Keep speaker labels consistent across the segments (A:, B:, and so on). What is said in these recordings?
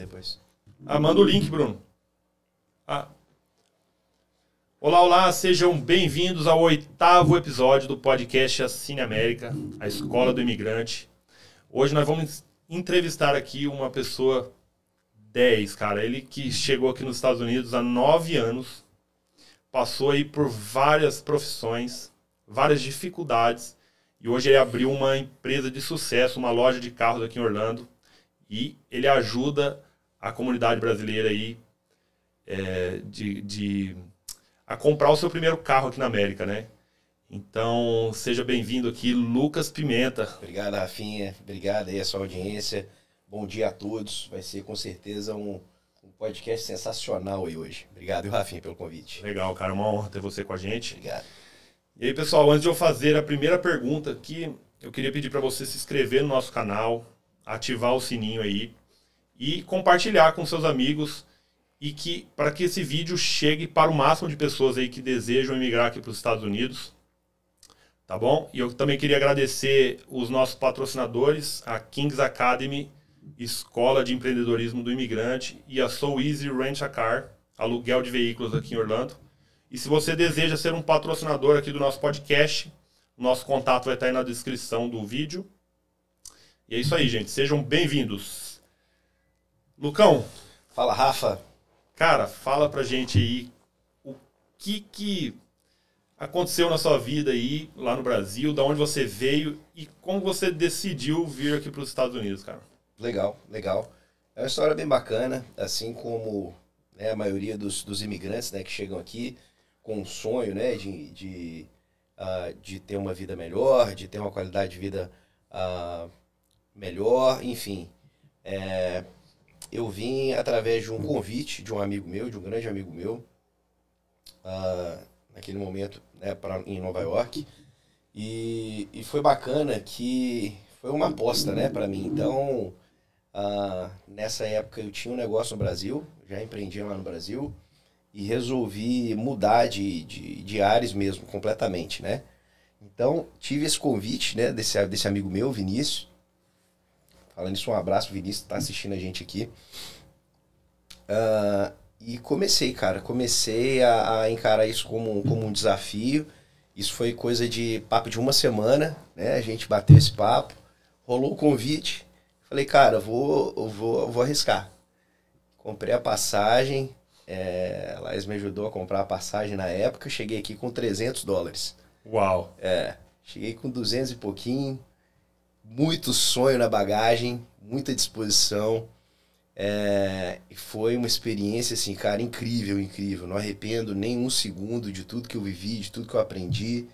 A: depois.
B: Ah, manda o link, Bruno. Ah. Olá, olá, sejam bem-vindos ao oitavo episódio do podcast Cine América, a escola do imigrante. Hoje nós vamos entrevistar aqui uma pessoa 10, cara. Ele que chegou aqui nos Estados Unidos há nove anos, passou aí por várias profissões, várias dificuldades, e hoje ele abriu uma empresa de sucesso, uma loja de carros aqui em Orlando, e ele ajuda a comunidade brasileira aí é, de, de a comprar o seu primeiro carro aqui na América, né? Então, seja bem-vindo aqui, Lucas Pimenta.
A: Obrigado, Rafinha. Obrigado aí a sua audiência. Bom dia a todos. Vai ser com certeza um, um podcast sensacional aí hoje. Obrigado, Rafinha, pelo convite.
B: Legal, cara. Uma honra ter você com a gente.
A: Obrigado.
B: E aí, pessoal, antes de eu fazer a primeira pergunta aqui, eu queria pedir para você se inscrever no nosso canal, ativar o sininho aí e compartilhar com seus amigos e que para que esse vídeo chegue para o máximo de pessoas aí que desejam emigrar aqui para os Estados Unidos. Tá bom? E eu também queria agradecer os nossos patrocinadores, a Kings Academy, Escola de Empreendedorismo do Imigrante, e a So Easy Rent a Car, aluguel de veículos aqui em Orlando. E se você deseja ser um patrocinador aqui do nosso podcast, nosso contato vai estar aí na descrição do vídeo. E é isso aí, gente. Sejam bem-vindos. Lucão.
A: Fala, Rafa.
B: Cara, fala pra gente aí o que que aconteceu na sua vida aí, lá no Brasil, da onde você veio e como você decidiu vir aqui para os Estados Unidos, cara.
A: Legal, legal. É uma história bem bacana, assim como né, a maioria dos, dos imigrantes né, que chegam aqui com um sonho né, de, de, uh, de ter uma vida melhor, de ter uma qualidade de vida uh, melhor, enfim. É, eu vim através de um convite de um amigo meu, de um grande amigo meu, uh, naquele momento né, pra, em Nova York. E, e foi bacana que foi uma aposta né, para mim. Então, uh, nessa época eu tinha um negócio no Brasil, já empreendia lá no Brasil, e resolvi mudar de, de, de áreas mesmo, completamente, né? Então, tive esse convite né, desse, desse amigo meu, Vinícius. Falando isso, um abraço, Vinícius, tá assistindo a gente aqui. Uh, e comecei, cara, comecei a, a, encarar isso como, como um desafio. Isso foi coisa de papo de uma semana, né? A gente bateu esse papo, rolou o convite. Falei, cara, vou, eu vou, eu vou arriscar. Comprei a passagem, é, a Laís me ajudou a comprar a passagem na época. Cheguei aqui com 300 dólares.
B: Uau!
A: É, cheguei com 200 e pouquinho. Muito sonho na bagagem, muita disposição. É, foi uma experiência, assim, cara, incrível, incrível. Não arrependo nem um segundo de tudo que eu vivi, de tudo que eu aprendi.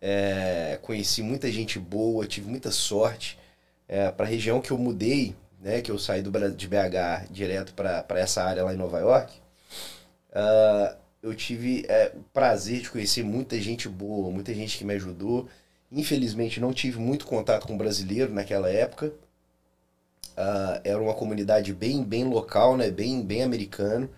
A: É, conheci muita gente boa, tive muita sorte. É, para a região que eu mudei, né, que eu saí do, de BH direto para essa área lá em Nova York, uh, eu tive é, o prazer de conhecer muita gente boa, muita gente que me ajudou. Infelizmente, não tive muito contato com brasileiro naquela época, Uh, era uma comunidade bem, bem local, né? bem, bem americano.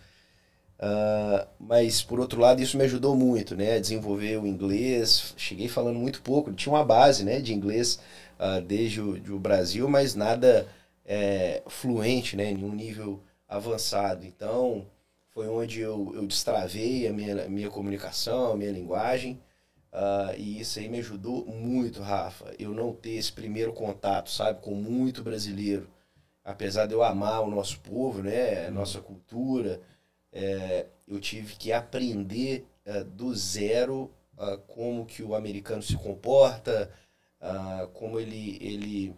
A: Uh, mas, por outro lado, isso me ajudou muito né? a desenvolver o inglês. Cheguei falando muito pouco, tinha uma base né? de inglês uh, desde o, de o Brasil, mas nada é, fluente, né? em um nível avançado. Então, foi onde eu, eu destravei a minha, a minha comunicação, a minha linguagem. Uh, e isso aí me ajudou muito, Rafa. Eu não ter esse primeiro contato, sabe, com muito brasileiro apesar de eu amar o nosso povo, né, a nossa cultura, é, eu tive que aprender é, do zero uh, como que o americano se comporta, uh, como ele, ele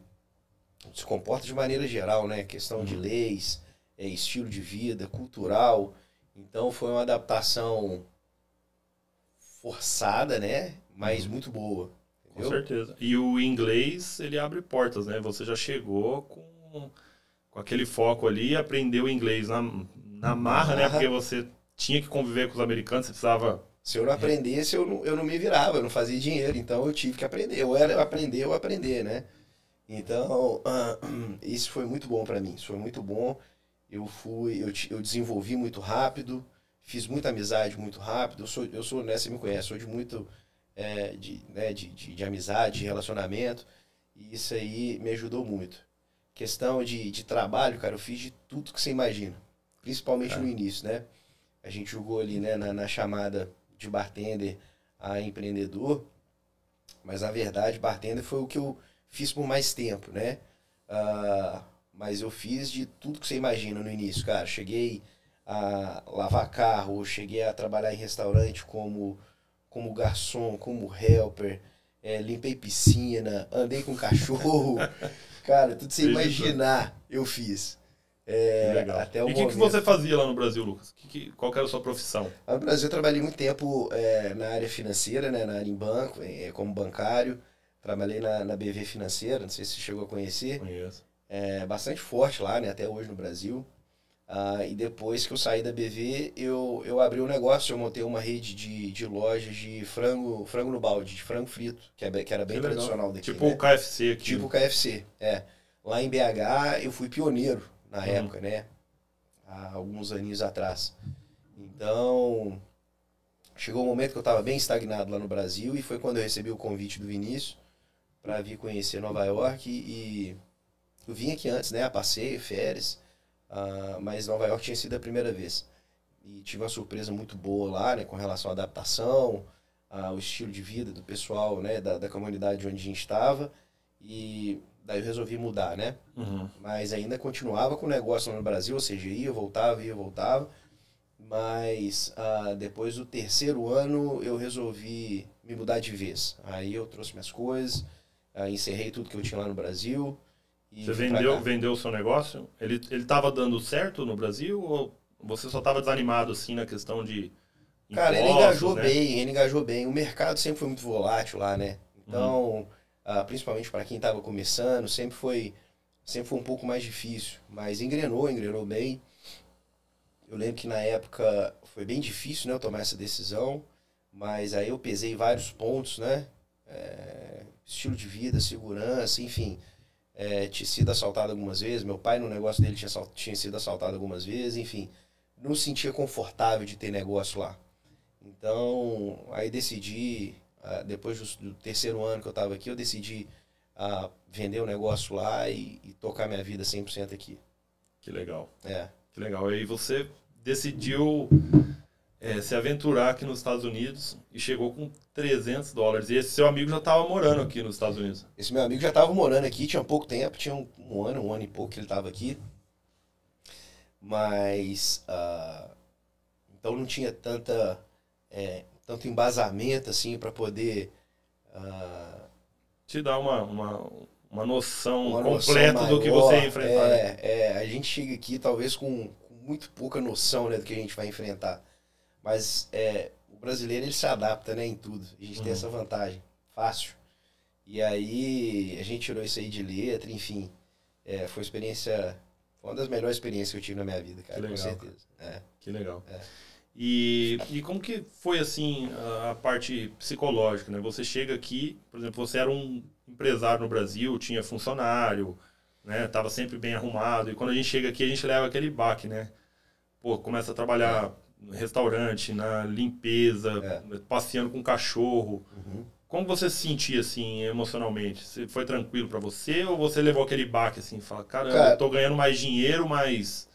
A: se comporta de maneira geral, né, questão de uhum. leis, é, estilo de vida, cultural. Então foi uma adaptação forçada, né, mas uhum. muito boa.
B: Entendeu? Com certeza. E o inglês, ele abre portas, né? Você já chegou com com aquele foco ali, aprendeu inglês na, na marra, né? Porque você tinha que conviver com os americanos, você precisava.
A: Se eu não aprendesse, eu não, eu não me virava, eu não fazia dinheiro. Então eu tive que aprender. Ou era aprender ou aprender, né? Então, uh, isso foi muito bom para mim. Isso foi muito bom. Eu fui, eu, eu desenvolvi muito rápido, fiz muita amizade muito rápido. Eu sou, eu sou, né, você me conhece, sou de muito, é, de, né, de, de, de amizade, de relacionamento. E isso aí me ajudou muito questão de, de trabalho, cara, eu fiz de tudo que você imagina. Principalmente
B: É.
A: no início, né? A gente jogou ali, né, na, na chamada de bartender a empreendedor. Mas na verdade, bartender foi o que eu fiz por mais tempo, né? Ah, mas eu fiz de tudo que você imagina no início, cara. Cheguei a lavar carro, cheguei a trabalhar em restaurante como, como garçom, como helper, eh, limpei piscina, andei com cachorro. cara, tudo
B: Fez
A: imaginar, eu fiz. É,
B: Legal.
A: até o
B: e o que, que você fazia lá no Brasil, Lucas? Que que- qual era a sua profissão?
A: Lá no Brasil eu trabalhei muito tempo é, na área financeira, né, na área em banco, é, como bancário. Trabalhei na, na BV Financeira, não sei se você chegou a conhecer.
B: Conheço.
A: É bastante forte lá, né, até hoje no Brasil. Ah, e depois que eu saí da BV, eu, eu abri um negócio, eu montei uma rede de, de lojas de frango, frango no balde, de frango frito, que, é, que era bem
B: Que
A: tradicional daqui.
B: Tipo
A: né?
B: o KFC aqui.
A: Tipo o KFC, é. Lá em BH eu fui pioneiro na
B: Uhum.
A: época, né? Há alguns aninhos atrás. Então, chegou um momento que eu estava bem estagnado lá no Brasil e foi quando eu recebi o convite do Vinícius para vir conhecer Nova York e eu vim aqui antes, né? A passeio, férias, ah, mas Nova York tinha sido a primeira vez. E tive uma surpresa muito boa lá, né? Com relação à adaptação, ao estilo de vida do pessoal, né? Da, da comunidade onde a gente estava. E daí eu resolvi mudar, né?
B: Uhum.
A: Mas ainda continuava com o negócio lá no Brasil, ou seja, ia, voltava, ia, voltava. Mas ah, depois do terceiro ano eu resolvi me mudar de vez. Aí eu trouxe minhas coisas, ah, encerrei tudo que eu tinha lá no Brasil. E
B: Você vendeu, vendeu o seu negócio? Ele, ele tava dando certo no Brasil ou você só tava desanimado assim na questão de
A: Cara, ele
B: impostos,
A: engajou
B: né?
A: bem, ele engajou bem. O mercado sempre foi muito volátil lá, né? Então,
B: Uhum.
A: ah, principalmente para quem estava começando, sempre foi, sempre foi um pouco mais difícil. Mas engrenou, engrenou bem. Eu lembro que na época foi bem difícil, né, eu tomar essa decisão. Mas aí eu pesei vários pontos, né? É, estilo de vida, segurança, enfim. É, tinha sido assaltado algumas vezes. Meu pai, no negócio dele, tinha, tinha sido assaltado algumas vezes, enfim. Não se sentia confortável de ter negócio lá. Então, aí decidi, ah, depois do, do terceiro ano que eu estava aqui, eu decidi ah, vender o negócio lá e, e tocar minha vida 100% aqui.
B: Que legal,
A: É.
B: que legal. E aí você decidiu é, se aventurar aqui nos Estados Unidos e chegou com 300 dólares. E esse seu amigo já tava morando aqui nos Estados Unidos.
A: Esse meu amigo já estava morando aqui, tinha pouco tempo, tinha um, um ano, um ano e pouco que ele estava aqui. Mas, ah, então não tinha tanta, é, tanto embasamento assim para poder ah,
B: Te dá uma, uma, uma noção
A: uma noção
B: completa do que
A: maior.
B: você ia enfrentar. né?
A: É, é, a gente chega aqui talvez com, com muito pouca noção né, do que a gente vai enfrentar. Mas é, o brasileiro ele se adapta né, em tudo. A gente tem
B: Uhum.
A: essa vantagem. Fácil. E aí a gente tirou isso aí de letra, enfim. É, foi uma experiência. Foi uma das melhores experiências que eu tive na minha vida, cara,
B: Que
A: com
B: legal,
A: certeza. É.
B: Que legal.
A: É.
B: E, e como que foi assim a, a parte psicológica, né? Você chega aqui, por exemplo, você era um empresário no Brasil, tinha funcionário, né? Tava sempre bem arrumado. E quando a gente chega aqui, a gente leva aquele baque, né? Pô, começa a trabalhar no restaurante, na limpeza,
A: É.
B: passeando com cachorro.
A: Uhum.
B: Como você se sentia assim emocionalmente? Você foi tranquilo pra você ou você levou aquele baque assim, fala, caramba,
A: Cara-
B: eu tô ganhando mais dinheiro, mas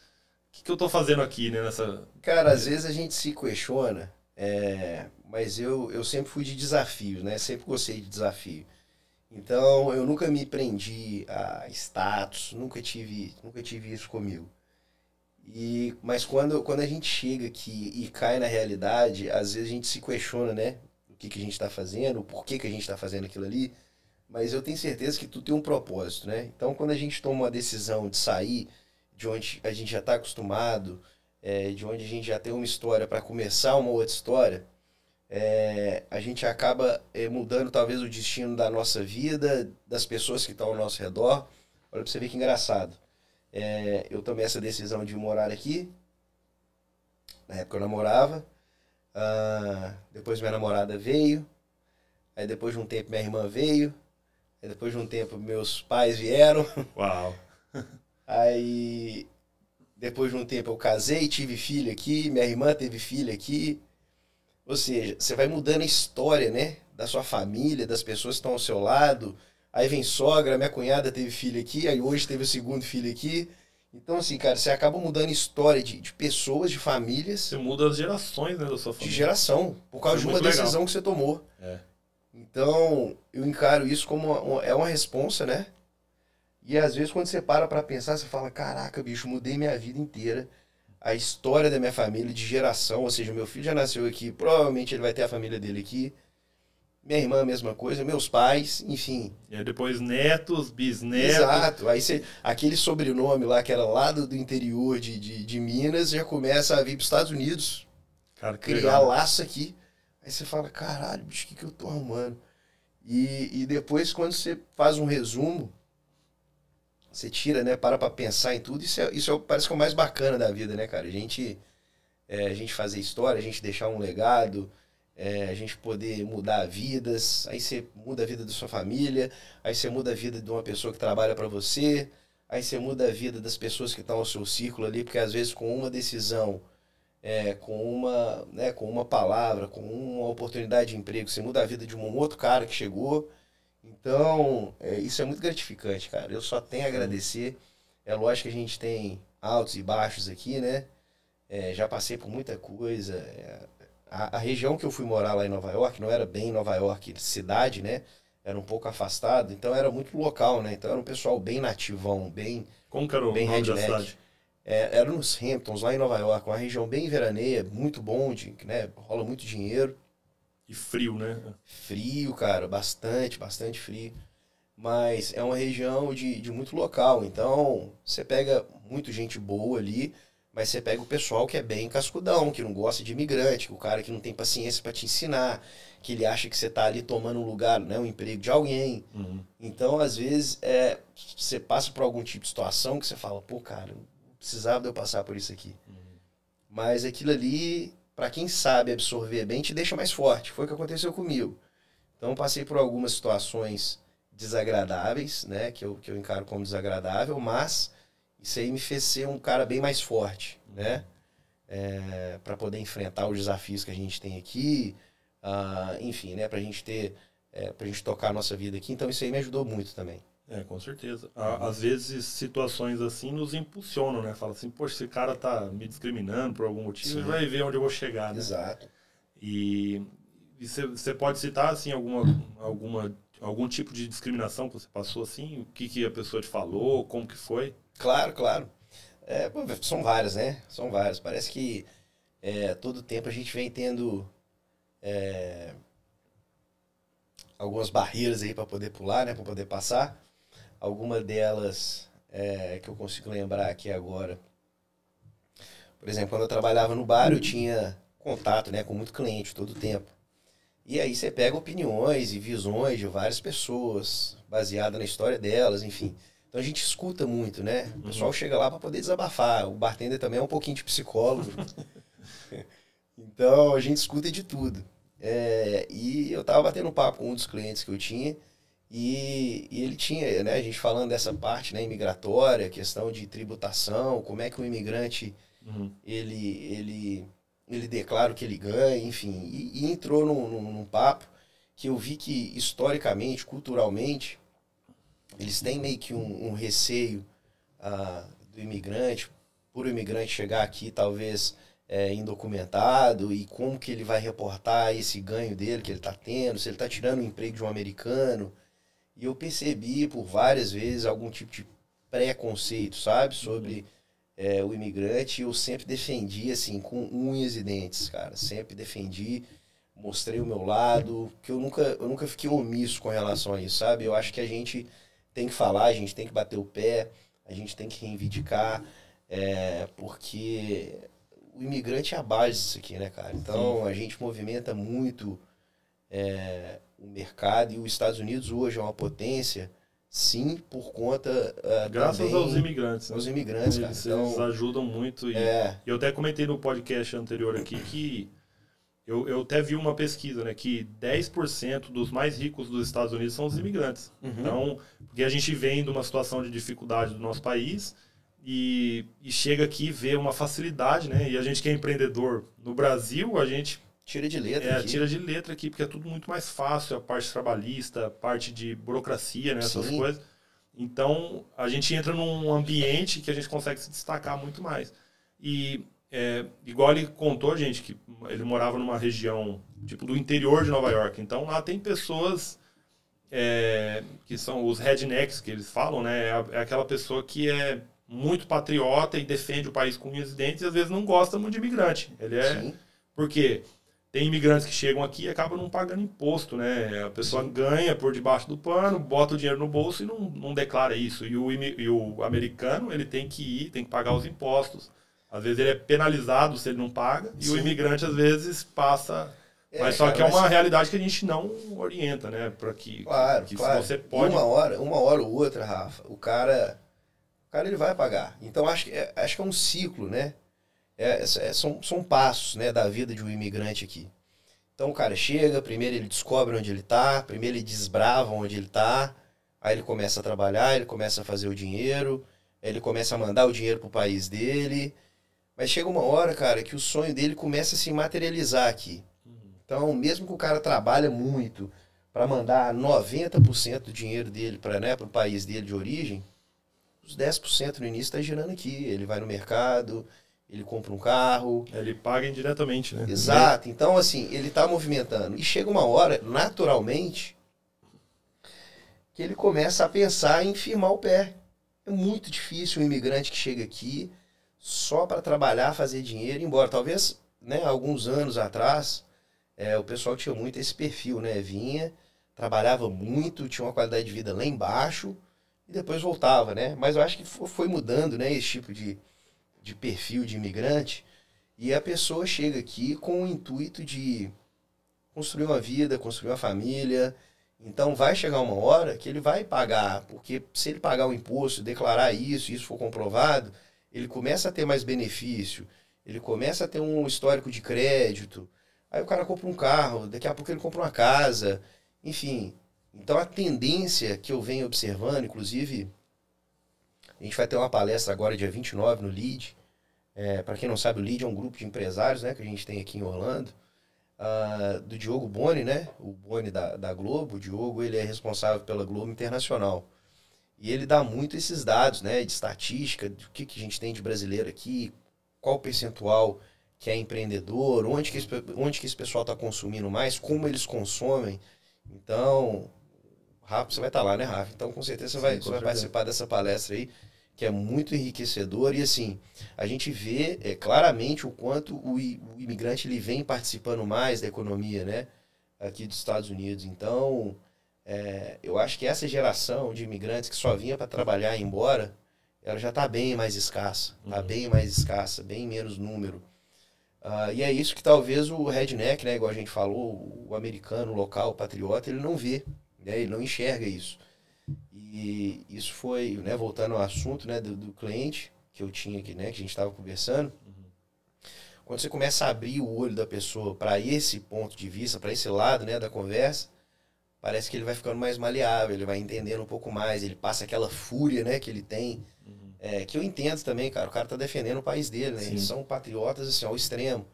B: o que, que eu tô fazendo aqui, né, nessa
A: Cara, às vezes a gente se questiona, é, mas eu, eu sempre fui de desafios, né? Sempre gostei de desafio. Então, eu nunca me prendi a status, nunca tive, nunca tive isso comigo. E, mas quando, quando a gente chega aqui e cai na realidade, às vezes a gente se questiona, né? O que, que a gente está fazendo, o porquê que a gente está fazendo aquilo ali. Mas eu tenho certeza que tudo tem um propósito, né? Então, quando a gente toma uma decisão de sair de onde a gente já está acostumado, é, de onde a gente já tem uma história para começar uma outra história, é, a gente acaba é, mudando talvez o destino da nossa vida, das pessoas que estão ao nosso redor. Olha para você ver que engraçado. É, eu tomei essa decisão de morar aqui. Na época eu namorava. Ah, depois minha namorada veio. Aí depois de um tempo minha irmã veio. Aí depois de um tempo meus pais vieram.
B: Uau.
A: Aí, depois de um tempo, eu casei, tive filho aqui, minha irmã teve filho aqui. Ou seja, você vai mudando a história, né? Da sua família, das pessoas que estão ao seu lado, Aí vem sogra, minha cunhada teve filho aqui, aí hoje teve o segundo filho aqui. Então, assim, cara, você acaba mudando história de, de pessoas, de famílias.
B: Você muda as gerações, né, da sua família.
A: De geração, por causa de uma decisão
B: legal.
A: que você tomou.
B: É.
A: Então, eu encaro isso como uma, é uma responsa, né? E às vezes quando você para pra pensar, você fala, caraca, bicho, mudei minha vida inteira. A história da minha família de geração, ou seja, meu filho já nasceu aqui, provavelmente ele vai ter a família dele aqui. Minha irmã, a mesma coisa, meus pais, enfim.
B: E aí depois netos, bisnetos.
A: Exato. Aí você, aquele sobrenome lá que era lá do, do interior de, de, de Minas já começa a vir para os Estados Unidos,
B: Cara,
A: criar
B: legal.
A: laço aqui. Aí você fala, caralho, bicho, o que, que eu tô arrumando? E, e depois, quando você faz um resumo, você tira, né? Para pra pensar em tudo. Isso, é, isso é, parece que é o mais bacana da vida, né, cara? A gente, é, a gente fazer história, a gente deixar um legado, é, a gente poder mudar vidas. Aí você muda a vida da sua família, aí você muda a vida de uma pessoa que trabalha para você, aí você muda a vida das pessoas que estão ao seu círculo ali, porque às vezes com uma decisão é, com uma, né, com uma palavra, com uma oportunidade de emprego, você muda a vida de um outro cara que chegou. Então, é, isso é muito gratificante, cara. Eu só tenho a agradecer. É lógico que a gente tem altos e baixos aqui, né? É, já passei por muita coisa. É, a, a região que eu fui morar lá em Nova York não era bem Nova York cidade, né? Era um pouco afastado, então era muito local, né? Então era um pessoal bem nativão, bem
B: Como que era o
A: Bem
B: nome da cidade?
A: é, era nos Hamptons, lá em Nova York, uma região bem veraneia, muito bom, de, né? Rola muito dinheiro.
B: E frio, né?
A: Frio, cara, bastante, bastante frio. Mas é uma região de, de muito local, então você pega muito gente boa ali, mas você pega o pessoal que é bem cascudão, que não gosta de imigrante, o cara que não tem paciência para te ensinar, que ele acha que você tá ali tomando um lugar, né, um emprego de alguém.
B: Uhum.
A: Então, às vezes, é, você passa por algum tipo de situação que você fala, pô, cara, não precisava de eu passar por isso aqui. Mas aquilo ali, para quem sabe absorver bem, te deixa mais forte. Foi o que aconteceu comigo. Então, eu passei por algumas situações desagradáveis, né, que eu, que eu encaro como desagradável, mas isso aí me fez ser um cara bem mais forte, né, é, para poder enfrentar os desafios que a gente tem aqui, ah, enfim, né, para a gente ter, é, para a gente tocar a nossa vida aqui. Então, isso aí me ajudou muito também.
B: É, com certeza. Á- Às vezes, situações assim nos impulsionam, né? Fala assim, poxa, esse cara tá me discriminando por algum motivo,
A: Sim.
B: vai ver onde eu vou chegar, né?
A: Exato.
B: E você você pode citar, assim, alguma, alguma, algum tipo de discriminação que você passou, assim? O que, que a pessoa te falou, como que foi?
A: Claro, claro. É, são várias, né? São várias. Parece que é, todo tempo a gente vem tendo é, algumas barreiras aí para poder pular, né? Para poder passar. Alguma delas é, que eu consigo lembrar aqui agora. Por exemplo, quando eu trabalhava no bar, eu tinha contato né, com muito cliente todo tempo. E aí você pega opiniões e visões de várias pessoas, baseada na história delas, enfim. Então a gente escuta muito, né? O pessoal chega lá para poder desabafar. O bartender também é um pouquinho de psicólogo. então a gente escuta de tudo. É, e eu tava batendo um papo com um dos clientes que eu tinha e, e ele tinha, né, a gente falando dessa parte, né, imigratória, questão de tributação, como é que o imigrante
B: Uhum.
A: ele, ele, ele declara o que ele ganha, enfim, e, e entrou num, num, num papo que eu vi que historicamente, culturalmente, eles têm meio que um, um receio ah, do imigrante, por o imigrante chegar aqui talvez é, indocumentado e como que ele vai reportar esse ganho dele que ele está tendo, se ele está tirando o emprego de um americano. E eu percebi por várias vezes algum tipo de preconceito, sabe, sobre é, o imigrante, eu sempre defendi, assim, com unhas e dentes, cara. Sempre defendi, mostrei o meu lado, que eu nunca, eu nunca fiquei omisso com relação a isso, sabe? Eu acho que a gente tem que falar, a gente tem que bater o pé, a gente tem que reivindicar, é, porque o imigrante é a base disso aqui, né, cara? Então, a gente movimenta muito é, o mercado e os Estados Unidos hoje é uma potência, sim, por conta ah,
B: Graças aos imigrantes. né?
A: aos imigrantes, cara.
B: Eles,
A: Então,
B: eles ajudam muito. E
A: é,
B: eu até comentei no podcast anterior aqui que eu, eu até vi uma pesquisa, né? Que 10% dos mais ricos dos Estados Unidos são os imigrantes.
A: Uhum.
B: Então, porque a gente vem de uma situação de dificuldade do nosso país e, e chega aqui e vê uma facilidade, né? E a gente que é empreendedor no Brasil, a gente
A: Tira de letra.
B: É,
A: aqui.
B: tira de letra aqui, porque é tudo muito mais fácil, a parte trabalhista, a parte de burocracia, né, essas
A: Sim.
B: coisas. Então, a gente entra num ambiente que a gente consegue se destacar muito mais. E, é, igual ele contou, gente, que ele morava numa região, tipo, do interior de Nova York. Então, lá tem pessoas é, que são os rednecks, que eles falam, né? É, é aquela pessoa que é muito patriota e defende o país com unhas e dentes e às vezes não gosta muito de imigrante. Ele é...
A: Sim.
B: Porque tem imigrantes que chegam aqui e acabam não pagando imposto, né? A pessoa ganha por debaixo do pano, bota o dinheiro no bolso e não, não declara isso. E o, e o americano, ele tem que ir, tem que pagar os impostos. Às vezes ele é penalizado se ele não paga, e o
A: Sim.
B: imigrante às vezes passa.
A: É,
B: mas só
A: cara,
B: que é uma
A: mas-
B: realidade que a gente não orienta, né? Para que,
A: Claro,
B: que
A: claro.
B: você pode.
A: uma hora, uma hora ou outra, Rafa, o cara, o cara ele vai pagar. Então acho que é, acho que é um ciclo, né? É, é- são, são passos, né, da vida de um imigrante aqui. Então o cara chega, primeiro ele descobre onde ele tá, primeiro ele desbrava onde ele tá, aí ele começa a trabalhar, ele começa a fazer o dinheiro, aí ele começa a mandar o dinheiro pro país dele. Mas chega uma hora, cara, que o sonho dele começa a se materializar aqui. Então, mesmo que o cara trabalha muito para mandar 90% do dinheiro dele para né, o país dele de origem, os 10% no início está girando aqui. Ele vai no mercado, ele compra um carro.
B: Ele paga indiretamente, né?
A: Exato. Então, assim, ele está movimentando. E chega uma hora, naturalmente, que ele começa a pensar em firmar o pé. É muito difícil um imigrante que chega aqui só para trabalhar, fazer dinheiro e ir embora. Talvez, né, alguns anos atrás, é, o pessoal tinha muito esse perfil, né? Vinha, trabalhava muito, tinha uma qualidade de vida lá embaixo e depois voltava, né? Mas eu acho que fo- foi mudando, né? Esse tipo de, de perfil de imigrante. E a pessoa chega aqui com o intuito de construir uma vida, construir uma família. Então vai chegar uma hora que ele vai pagar, porque se ele pagar o imposto, declarar isso, isso for comprovado, ele começa a ter mais benefício, ele começa a ter um histórico de crédito. Aí o cara compra um carro, daqui a pouco ele compra uma casa, enfim. Então a tendência que eu venho observando, inclusive, a gente vai ter uma palestra agora, dia 29, no LEAD. É, Para quem não sabe, o LEAD é um grupo de empresários né, que a gente tem aqui em Orlando. ah, do Diogo Boni, né? O Boni da, da Globo. O Diogo ele é responsável pela Globo Internacional. E ele dá muito esses dados, né? De estatística, do que, que a gente tem de brasileiro aqui, qual o percentual que é empreendedor, onde que esse, onde que esse pessoal está consumindo mais, como eles consomem. Então, Rafa, você vai estar lá, né, Rafa? Então, com certeza você
B: Sim,
A: vai, você vai participar dessa palestra aí, que é muito enriquecedor. E assim, a gente vê é, claramente o quanto o, o imigrante ele vem participando mais da economia, né? Aqui dos Estados Unidos. Então, é, eu acho que essa geração de imigrantes que só vinha para trabalhar e ir embora, ela já está bem mais escassa. Está
B: Uhum.
A: bem mais escassa, bem menos número. Ah, e é isso que talvez o redneck, né, igual a gente falou, o americano, o local, o patriota, ele não vê, né, ele não enxerga isso. E isso foi, né, voltando ao assunto né, do, do cliente que eu tinha aqui, né, que a gente estava conversando, quando você começa a abrir o olho da pessoa para esse ponto de vista, para esse lado né, da conversa, parece que ele vai ficando mais maleável, ele vai entendendo um pouco mais, ele passa aquela fúria né, que ele tem, é, que eu entendo também, cara, o cara tá defendendo o país dele, né?
B: Sim.
A: Eles são patriotas assim, ao extremo.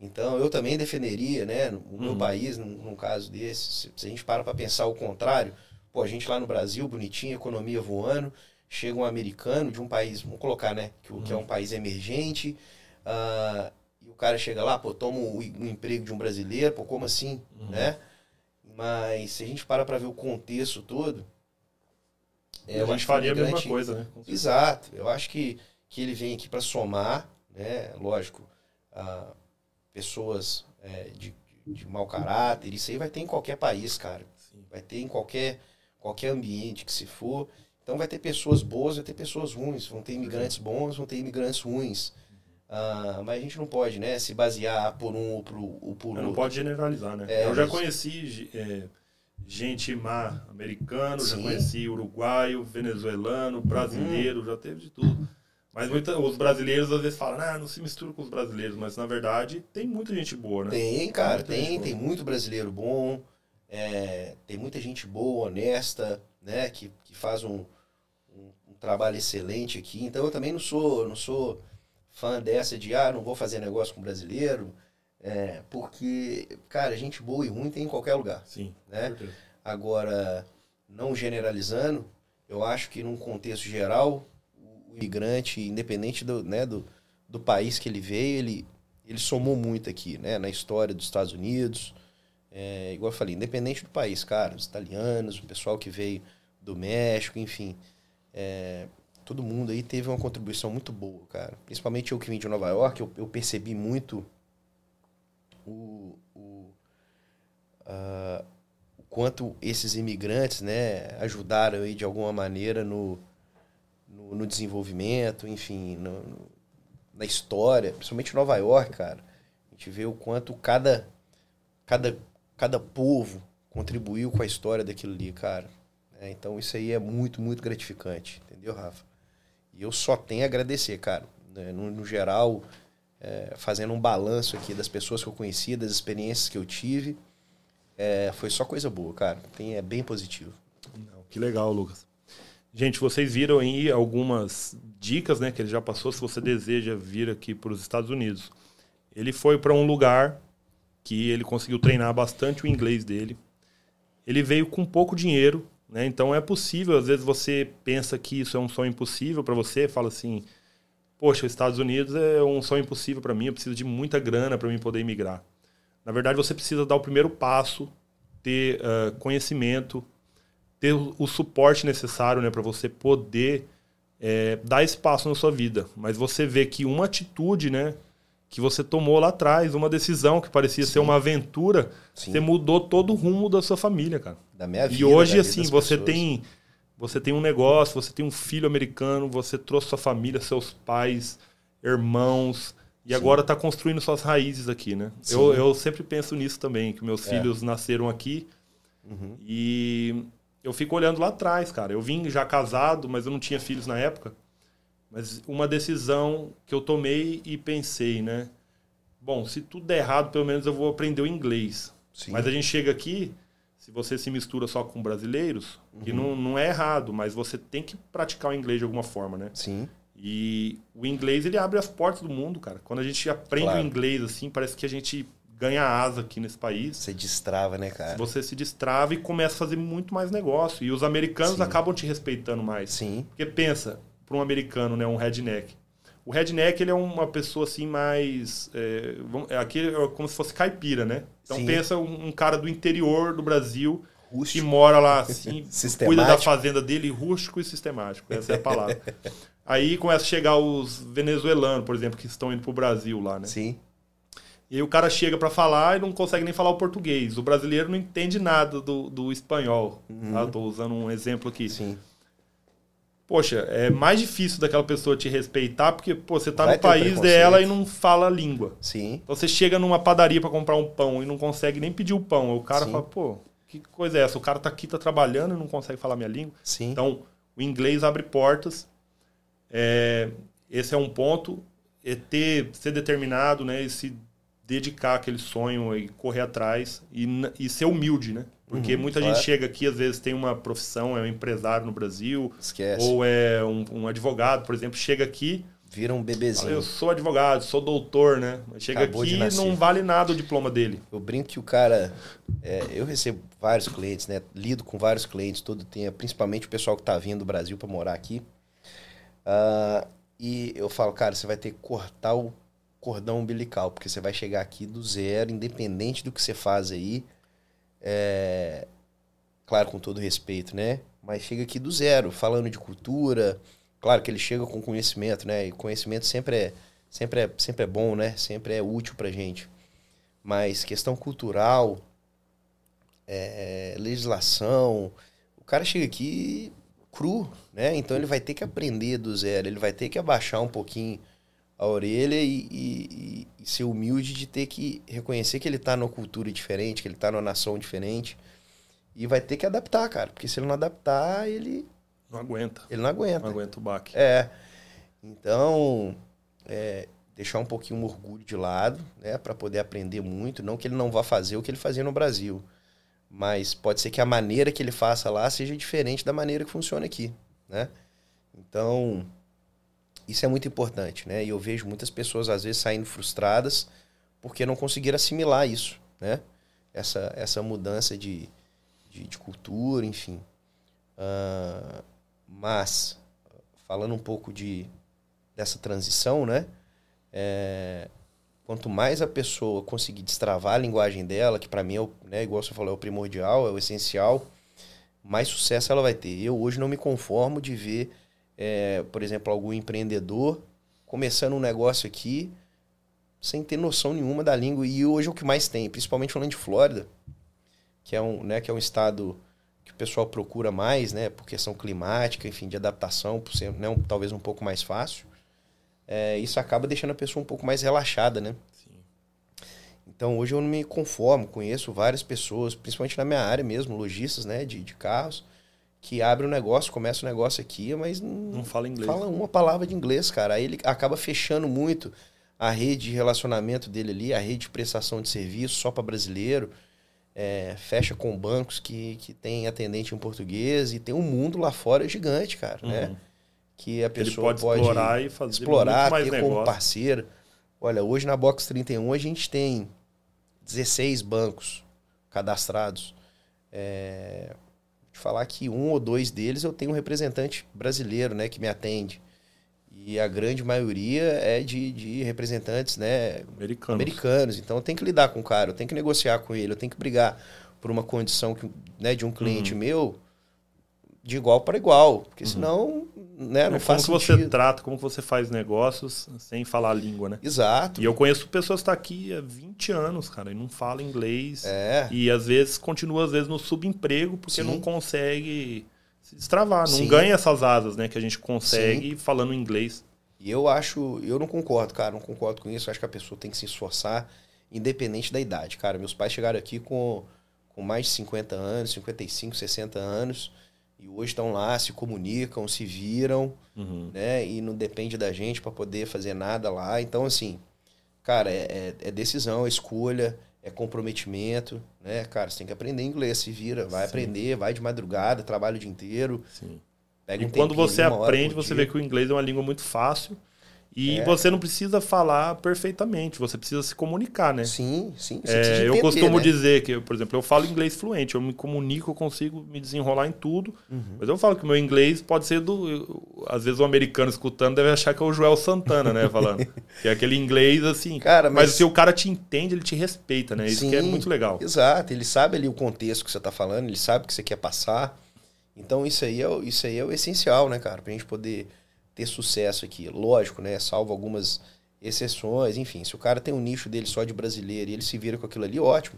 A: Então eu também defenderia, né, o meu
B: Uhum.
A: país num, num caso desse. Se, a gente para para pensar o contrário, pô, a gente lá no Brasil, bonitinho, economia voando, chega um americano de um país, vamos colocar, né, que, o- que é um país emergente, ah, e o cara chega lá, pô, toma o, o emprego de um brasileiro, pô, como assim,
B: Uhum.
A: né? Mas se a gente para para ver o contexto todo, é,
B: a
A: eu
B: gente
A: acho que o
B: faria a mesma coisa, né?
A: Exato. Eu acho que, que ele vem aqui para somar, né? Lógico, ah, pessoas é, de, de mau caráter, isso aí vai ter em qualquer país, cara.
B: Sim.
A: Vai ter em qualquer, qualquer ambiente que se for. Então vai ter pessoas boas, vai ter pessoas ruins. Vão ter imigrantes bons, vão ter imigrantes ruins. Ah, mas a gente não pode, né, se basear por um ou por, ou por
B: não
A: outro.
B: pode generalizar, né?
A: É,
B: eu já
A: mas-
B: conheci é, gente má americano, já
A: Sim.
B: conheci uruguaio, venezuelano, brasileiro,
A: Uhum.
B: já teve de tudo. Mas muita, os brasileiros às vezes falam, ah, não se mistura com os brasileiros, mas na verdade tem muita gente boa, né?
A: Tem, cara, tem, tem
B: boa.
A: muito brasileiro bom, é, tem muita gente boa, honesta, né, que, que faz um, um, um trabalho excelente aqui. Então eu também não sou, não sou fã dessa de, ah, não vou fazer negócio com brasileiro. É, porque, cara, gente boa e ruim tem em qualquer lugar.
B: Sim.
A: Né? Agora, não generalizando, eu acho que num contexto geral, o imigrante, independente do, né, do, do país que ele veio, ele, ele somou muito aqui, né? Na história dos Estados Unidos. É, igual eu falei, independente do país, cara, os italianos, o pessoal que veio do México, enfim. É, todo mundo aí teve uma contribuição muito boa, cara. Principalmente eu que vim de Nova York, eu, eu percebi muito o, o, uh, o quanto esses imigrantes, né, ajudaram aí de alguma maneira no, no, no desenvolvimento, enfim, no, no, na história, principalmente Nova York, cara. A gente vê o quanto cada, cada, cada povo contribuiu com a história daquilo ali, cara. É, então isso aí é muito, muito gratificante, entendeu, Rafa? E eu só tenho a agradecer, cara. Né? No, no, geral, é, fazendo um balanço aqui das pessoas que eu conheci, das experiências que eu tive, é, foi só coisa boa, cara. Tem, é bem positivo.
B: Que legal, Lucas. Gente, vocês viram aí algumas dicas né, que ele já passou se você deseja vir aqui para os Estados Unidos. Ele foi para um lugar que ele conseguiu treinar bastante o inglês dele. Ele veio com pouco dinheiro, né? Então é possível, às vezes você pensa que isso é um sonho impossível para você, fala assim: "Poxa, os Estados Unidos é um sonho impossível para mim, eu preciso de muita grana para mim poder emigrar". Na verdade, você precisa dar o primeiro passo, ter uh, conhecimento, ter o, o, suporte necessário né, para você poder é, dar espaço na sua vida. Mas você vê que uma atitude, né, que você tomou lá atrás, uma decisão que parecia Sim. ser uma aventura, Sim. você mudou todo o rumo da sua família, cara.
A: Da minha vida.
B: E hoje, assim, você pessoas. tem. Você tem um negócio, você tem um filho americano, você trouxe sua família, seus pais, irmãos, e Sim. agora está construindo suas raízes aqui, né? Eu, eu sempre penso nisso também, que meus é. filhos nasceram aqui uhum. e eu fico olhando lá atrás, cara. Eu vim já casado, mas eu não tinha filhos na época. Mas uma decisão que eu tomei e pensei, né? Bom, se tudo der errado, pelo menos eu vou aprender o inglês. Sim. Mas a gente chega aqui, se você se mistura só com brasileiros, uhum. que não, não é errado, mas você tem que praticar o inglês de alguma forma, né?
A: Sim.
B: E o inglês, ele abre as portas do mundo, cara. Quando a gente aprende claro. o inglês, assim, parece que a gente ganha asa aqui nesse país.
A: Você destrava, né, cara?
B: Você se destrava e começa a fazer muito mais negócio. E os americanos Sim. acabam te respeitando mais.
A: Sim.
B: Porque pensa, para um americano, né, um redneck. O redneck ele é uma pessoa assim mais. É, é aqui é como se fosse caipira, né? Então Sim. pensa um, um, cara do interior do Brasil rústico. que mora lá assim, cuida da fazenda dele, rústico e sistemático. Essa é a palavra. aí começa a chegar os venezuelanos, por exemplo, que estão indo pro Brasil lá, né?
A: Sim.
B: E aí o cara chega para falar e não consegue nem falar o português. O brasileiro não entende nada do, do espanhol. Uhum. Tá? Tô usando um exemplo aqui.
A: Sim
B: poxa, é mais difícil daquela pessoa te respeitar porque pô, você tá Vai no país dela e não fala a língua.
A: Sim.
B: Então você chega numa padaria para comprar um pão e não consegue nem pedir o pão. O cara Sim. fala, pô, que coisa é essa? O cara tá aqui, tá trabalhando e não consegue falar minha língua.
A: Sim.
B: Então, o inglês abre portas. É, esse é um ponto. É ter, ser determinado, né? E se dedicar àquele sonho e correr atrás e, e ser humilde, né? Porque uhum, muita claro. gente chega aqui, às vezes tem uma profissão, é um empresário no Brasil,
A: Esquece.
B: ou é um, um advogado, por exemplo, chega aqui.
A: Vira um bebezinho. Fala,
B: eu sou advogado, sou doutor, né? Chega Acabou aqui e não vale nada o diploma dele.
A: Eu brinco que o cara. É, eu recebo vários clientes, né? Lido com vários clientes todo o tempo, principalmente o pessoal que está vindo do Brasil para morar aqui. Uh, e eu falo, cara, você vai ter que cortar o cordão umbilical, porque você vai chegar aqui do zero, independente do que você faz aí é, claro, com todo respeito, né? Mas chega aqui do zero, falando de cultura. Claro que ele chega com conhecimento, né? E conhecimento sempre é, sempre é, sempre é bom, né? Sempre é útil pra gente. Mas questão cultural, é, legislação, o cara chega aqui cru, né? Então ele vai ter que aprender do zero, ele vai ter que abaixar um pouquinho a orelha e, e, e, ser humilde de ter que reconhecer que ele está numa cultura diferente, que ele está numa nação diferente. E vai ter que adaptar, cara. Porque se ele não adaptar, ele.
B: Não aguenta.
A: Ele não aguenta.
B: Não aguenta o baque.
A: É. Então, é, deixar um pouquinho o orgulho de lado, né? para poder aprender muito. Não que ele não vá fazer o que ele fazia no Brasil. Mas pode ser que a maneira que ele faça lá seja diferente da maneira que funciona aqui, né? Então, isso é muito importante, né? E eu vejo muitas pessoas, às vezes, saindo frustradas porque não conseguiram assimilar isso, né? Essa, essa mudança de, de, de cultura, enfim. Uh, mas, falando um pouco de, dessa transição, né? É, quanto mais a pessoa conseguir destravar a linguagem dela, que para mim é, o, né, igual você falou, é o primordial, é o essencial, mais sucesso ela vai ter. Eu hoje não me conformo de ver, é, por exemplo, algum empreendedor começando um negócio aqui sem ter noção nenhuma da língua. E hoje é o que mais tem, principalmente falando de Flórida, que é um, né, que é um estado que o pessoal procura mais, né, por questão climática, enfim, de adaptação, por ser né, um, talvez um pouco mais fácil. É, isso acaba deixando a pessoa um pouco mais relaxada, né? Sim. Então hoje eu não me conformo, conheço várias pessoas, principalmente na minha área mesmo, lojistas, né, de, de carros, que abre um negócio, começa um negócio aqui, mas não,
B: não fala inglês.
A: Fala uma palavra de inglês, cara. Aí ele acaba fechando muito a rede de relacionamento dele ali, a rede de prestação de serviço só para brasileiro. É, fecha com bancos que, que tem atendente em português e tem um mundo lá fora gigante, cara, né? uhum. né? Que a pessoa
B: pode, pode explorar e fazer
A: explorar,
B: mais
A: ter
B: negócio.
A: como parceiro. Olha, hoje na Box 31 a gente tem 16 bancos cadastrados. É, falar que um ou dois deles eu tenho um representante brasileiro, né, que me atende. E a grande maioria é de, de representantes né,
B: americanos.
A: americanos. Então eu tenho que lidar com o cara, eu tenho que negociar com ele, eu tenho que brigar por uma condição que, né, de um cliente uhum. meu de igual para igual. Porque uhum. senão né, não é, faz
B: como
A: sentido.
B: você trata, como você faz negócios sem falar a língua, né?
A: Exato.
B: E eu conheço pessoas que estão tá aqui há 20 anos, cara, e não falam inglês.
A: É.
B: E às vezes continua, às vezes, no subemprego, porque Sim. não consegue se destravar, não Sim. ganha essas asas, né, que a gente consegue Sim. falando inglês.
A: E eu acho, eu não concordo, cara, não concordo com isso. Eu acho que a pessoa tem que se esforçar, independente da idade. Cara, meus pais chegaram aqui com, com mais de 50 anos, 55, 60 anos, e hoje estão lá, se comunicam, se viram, uhum. né? E não depende da gente para poder fazer nada lá. Então, assim, cara, é, é, é decisão, é escolha é comprometimento, né? Cara, você tem que aprender inglês, se vira, vai Sim. aprender, vai de madrugada, trabalha o dia inteiro.
B: Sim. Pega e um quando você aprende, você vê que o inglês é uma língua muito fácil e é. você não precisa falar perfeitamente, você precisa se comunicar, né?
A: Sim, sim.
B: É, eu costumo né? dizer que, por exemplo, eu falo inglês fluente, eu me comunico, eu consigo me desenrolar em tudo. Uhum. Mas eu falo que o meu inglês pode ser do. Às vezes o americano escutando deve achar que é o Joel Santana, né? Falando. que é aquele inglês assim. Cara, mas... mas se o cara te entende, ele te respeita, né? Isso sim, que é muito legal.
A: Exato, ele sabe ali o contexto que você está falando, ele sabe o que você quer passar. Então isso aí é, isso aí é o essencial, né, cara? Pra gente poder ter sucesso aqui. Lógico, né? Salvo algumas exceções, enfim. Se o cara tem um nicho dele só de brasileiro e ele se vira com aquilo ali, ótimo.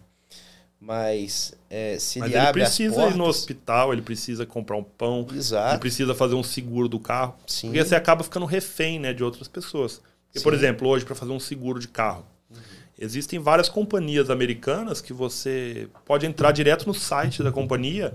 A: Mas é, se
B: Mas
A: ele,
B: ele
A: abre
B: precisa
A: portas...
B: ir no hospital, ele precisa comprar um pão,
A: Exato.
B: ele precisa fazer um seguro do carro.
A: Sim.
B: Porque você acaba ficando refém né, de outras pessoas. Porque, por exemplo, hoje, para fazer um seguro de carro, uhum. existem várias companhias americanas que você pode entrar direto no site da companhia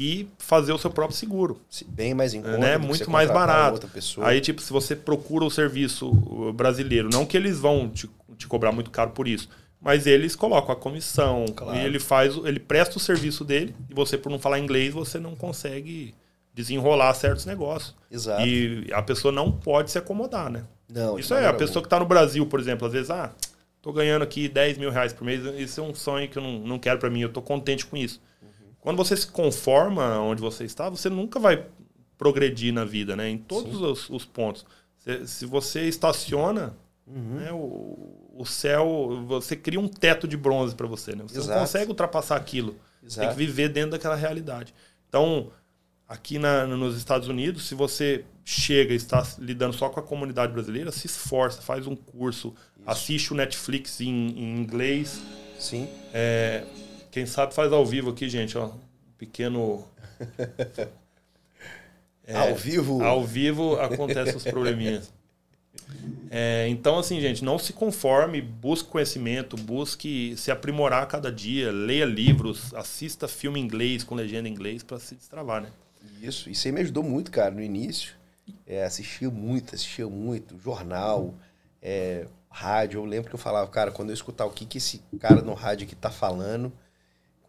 B: e fazer o seu próprio seguro.
A: Bem mais em conta,
B: né? Muito mais barato. Aí, tipo, se você procura o serviço brasileiro, não que eles vão te, te cobrar muito caro por isso, mas eles colocam a comissão claro. e ele faz, ele presta o serviço dele e você, por não falar inglês, você não consegue desenrolar certos negócios.
A: Exato.
B: E a pessoa não pode se acomodar, né?
A: Não.
B: Isso é, a pessoa que está no Brasil, por exemplo, às vezes, ah, tô ganhando aqui 10 mil reais por mês, isso é um sonho que eu não, não quero para mim, eu tô contente com isso. Quando você se conforma onde você está, você nunca vai progredir na vida, né? Em todos os, os, pontos. Se, se, você estaciona, uhum. né, o, o céu, você cria um teto de bronze para você, né? Você Exato. não consegue ultrapassar aquilo. Exato. Tem que viver dentro daquela realidade. Então, aqui na, nos Estados Unidos, se você chega e está lidando só com a comunidade brasileira, se esforça, faz um curso, Isso. assiste o Netflix em, em inglês.
A: Sim.
B: É, quem sabe faz ao vivo aqui, gente, ó. Pequeno.
A: É, ao vivo?
B: Ao vivo acontecem os probleminhas. É, então, assim, gente, não se conforme, busque conhecimento, busque se aprimorar cada dia, leia livros, assista filme em inglês com legenda em inglês para se destravar, né?
A: Isso, isso aí me ajudou muito, cara, no início. É, assistia muito, assistia muito, jornal, é, rádio. Eu lembro que eu falava, cara, quando eu escutar o que, que esse cara no rádio aqui tá falando,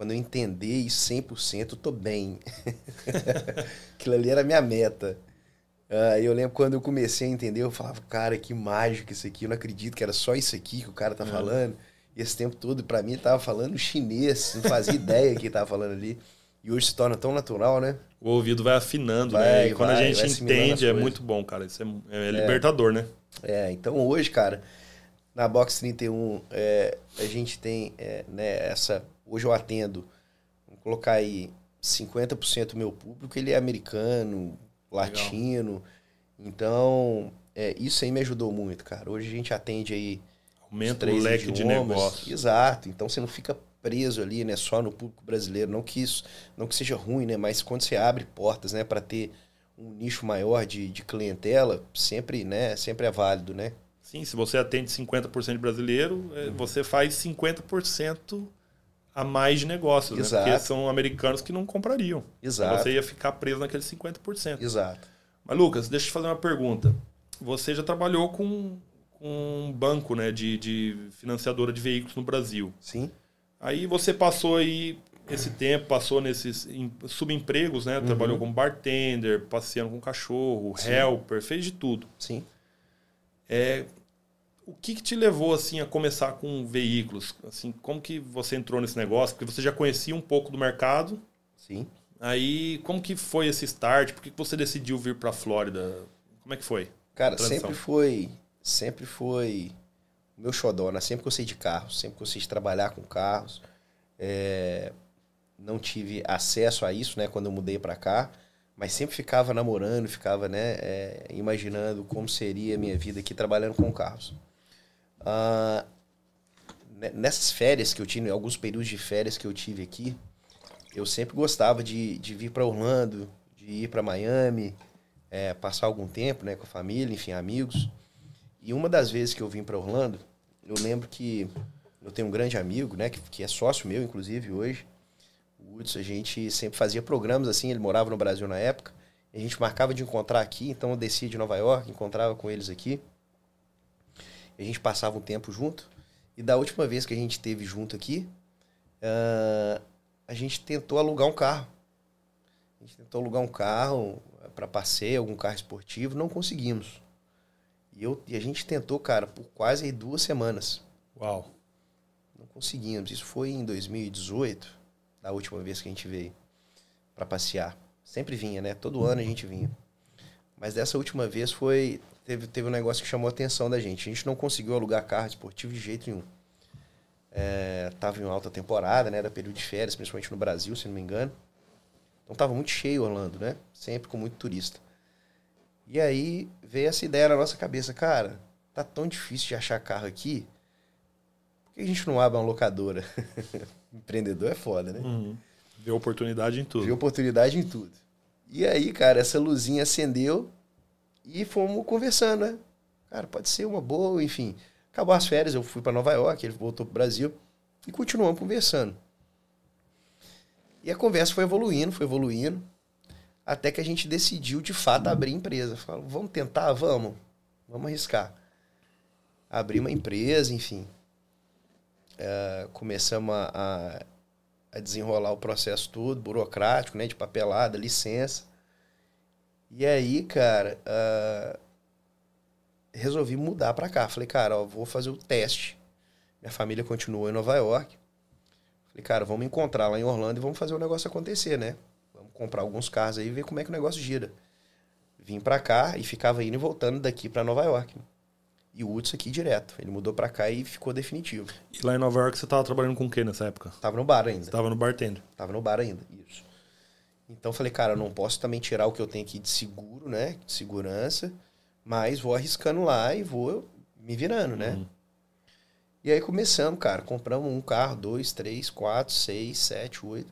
A: quando eu entender isso 100%, eu tô bem. Aquilo ali era a minha meta. Uh, eu lembro quando eu comecei a entender, eu falava, cara, que mágico isso aqui, eu não acredito que era só isso aqui que o cara tá é. falando. E esse tempo todo, para mim, tava falando chinês, não fazia ideia que tava falando ali. E hoje se torna tão natural, né?
B: O ouvido vai afinando,
A: Vai,
B: né? E quando
A: vai,
B: a gente entende, é muito bom, cara. Isso é, é libertador, né?
A: É, então hoje, cara, na Box 31, é, a gente tem é, né, essa. Hoje eu atendo, vamos colocar aí 50% do meu público, ele é americano, latino. Então, é, isso aí me ajudou muito, cara. Hoje a gente atende aí.
B: Aumenta o leque de
A: idiomas.
B: negócio.
A: Exato. Então você não fica preso ali, né, só no público brasileiro. Não que isso, não que seja ruim, né, mas quando você abre portas, né, para ter um nicho maior de, de clientela, sempre, né, sempre é válido, né?
B: Sim, se você atende 50% de brasileiro, é,
A: Uhum.
B: você faz 50% a mais de negócios, né?
A: Exato.
B: Porque são americanos que não comprariam.
A: Exato.
B: você ia ficar preso naqueles 50%.
A: Exato.
B: Mas, Lucas, deixa eu te fazer uma pergunta. Você já trabalhou com, com um banco né, de, de financiadora de veículos no Brasil.
A: Sim.
B: Aí você passou aí esse tempo, passou nesses em- subempregos, né? Trabalhou como bartender, passeando com cachorro,
A: Uhum. Sim.
B: helper, fez de tudo.
A: Sim.
B: É, o que, que te levou assim a começar com veículos? Assim, como que você entrou nesse negócio? Porque você já conhecia um pouco do mercado.
A: Sim.
B: Aí, como que foi esse start? Por que que você decidiu vir para a Flórida? Como é que foi?
A: Cara, sempre foi, sempre foi meu xodó, né? Sempre gostei de carros, sempre gostei de trabalhar com carros. É, não tive acesso a isso, né, quando eu mudei para cá, mas sempre ficava namorando, ficava, né, é, imaginando como seria a minha vida aqui trabalhando com carros. Ne- nessas férias que eu tive, alguns períodos de férias que eu tive aqui, eu sempre gostava de, de vir para Orlando, de ir para Miami, é, passar algum tempo, né, com a família, enfim, amigos. E uma das vezes que eu vim para Orlando, eu lembro que eu tenho um grande amigo, né, que, que é sócio meu, inclusive, hoje, o Hudson, a gente sempre fazia programas assim, ele morava no Brasil na época, a gente marcava de encontrar aqui, então eu descia de Nova York, encontrava com eles aqui, a gente passava um tempo junto, e da última vez que a gente teve junto aqui, ah, a gente tentou alugar um carro. A gente tentou alugar um carro para passeio, algum carro esportivo, não conseguimos. E, eu, e a gente tentou, cara, por quase duas semanas.
B: Uau.
A: Não conseguimos. Isso foi em 2018, da última vez que a gente veio para passear. Sempre vinha, né? Todo ano a gente vinha. Mas dessa última vez foi. Teve, teve um negócio que chamou a atenção da gente. A gente não conseguiu alugar carro esportivo de jeito nenhum. É, tava em alta temporada, né? Era período de férias, principalmente no Brasil, se não me engano. Então tava muito cheio Orlando, né? Sempre com muito turista. E aí veio essa ideia na nossa cabeça, cara, tá tão difícil de achar carro aqui. Por que a gente não abre uma locadora? Empreendedor é foda, né?
B: Uhum. Oportunidade em tudo.
A: Viu oportunidade em tudo. E aí, cara, essa luzinha acendeu e fomos conversando, né? Cara, pode ser uma boa, enfim. Acabou as férias, eu fui para Nova York, ele voltou pro Brasil e continuamos conversando. E a conversa foi evoluindo, foi evoluindo, até que a gente decidiu de fato abrir empresa. Falou, vamos tentar, vamos, vamos arriscar. Abrir uma empresa, enfim. É, começamos a, a a desenrolar o processo todo, burocrático, né? De papelada, licença. E aí, cara, ah, resolvi mudar pra cá. Falei, cara, ó, vou fazer o teste. Minha família continuou em Nova York. Falei, cara, vamos encontrar lá em Orlando e vamos fazer o negócio acontecer, né? Vamos comprar alguns carros aí e ver como é que o negócio gira. Vim pra cá e ficava indo e voltando daqui pra Nova York. E o Hudson aqui direto. Ele mudou pra cá e ficou definitivo.
B: E lá em Nova York você tava trabalhando com o que nessa época?
A: Tava no bar ainda.
B: Você tava no bartender.
A: Tava no bar ainda, isso. Então falei, cara, eu não posso também tirar o que eu tenho aqui de seguro, né? De segurança, mas vou arriscando lá e vou me virando, né?
B: Uhum.
A: E aí começamos, cara. Compramos um carro, dois, três, quatro, seis, sete, oito.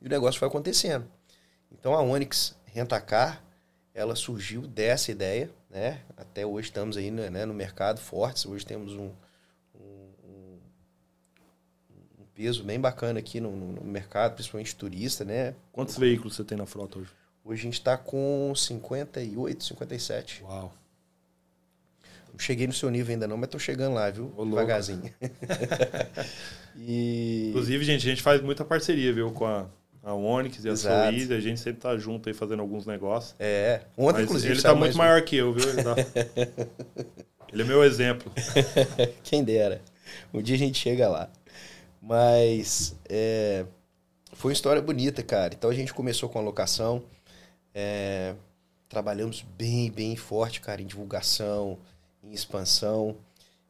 A: E o negócio foi acontecendo. Então a Onix Rentacar, ela surgiu dessa ideia, né? Até hoje estamos aí né, no mercado fortes. Hoje temos um, um, um- um peso bem bacana aqui no, no- mercado, principalmente turista, né?
B: Quantos veículos você tem na frota hoje?
A: Hoje a gente está com 58, 57.
B: Uau.
A: Não cheguei no seu nível ainda não, mas tô chegando lá, viu?
B: Ô.
A: Devagarzinho. e...
B: Inclusive, gente, a gente faz muita parceria, viu, com a, a Onix e a
A: Exato.
B: Soiz. A gente sempre tá junto aí fazendo alguns negócios.
A: É, ontem
B: Mas
A: inclusive
B: ele tá muito
A: um.
B: maior que eu, viu? Ele, tá- ele é meu exemplo.
A: Quem dera. um dia a gente chega lá. Mas é, foi uma história bonita, cara. Então a gente começou com a locação. É, trabalhamos bem, bem forte, cara, em divulgação, em expansão.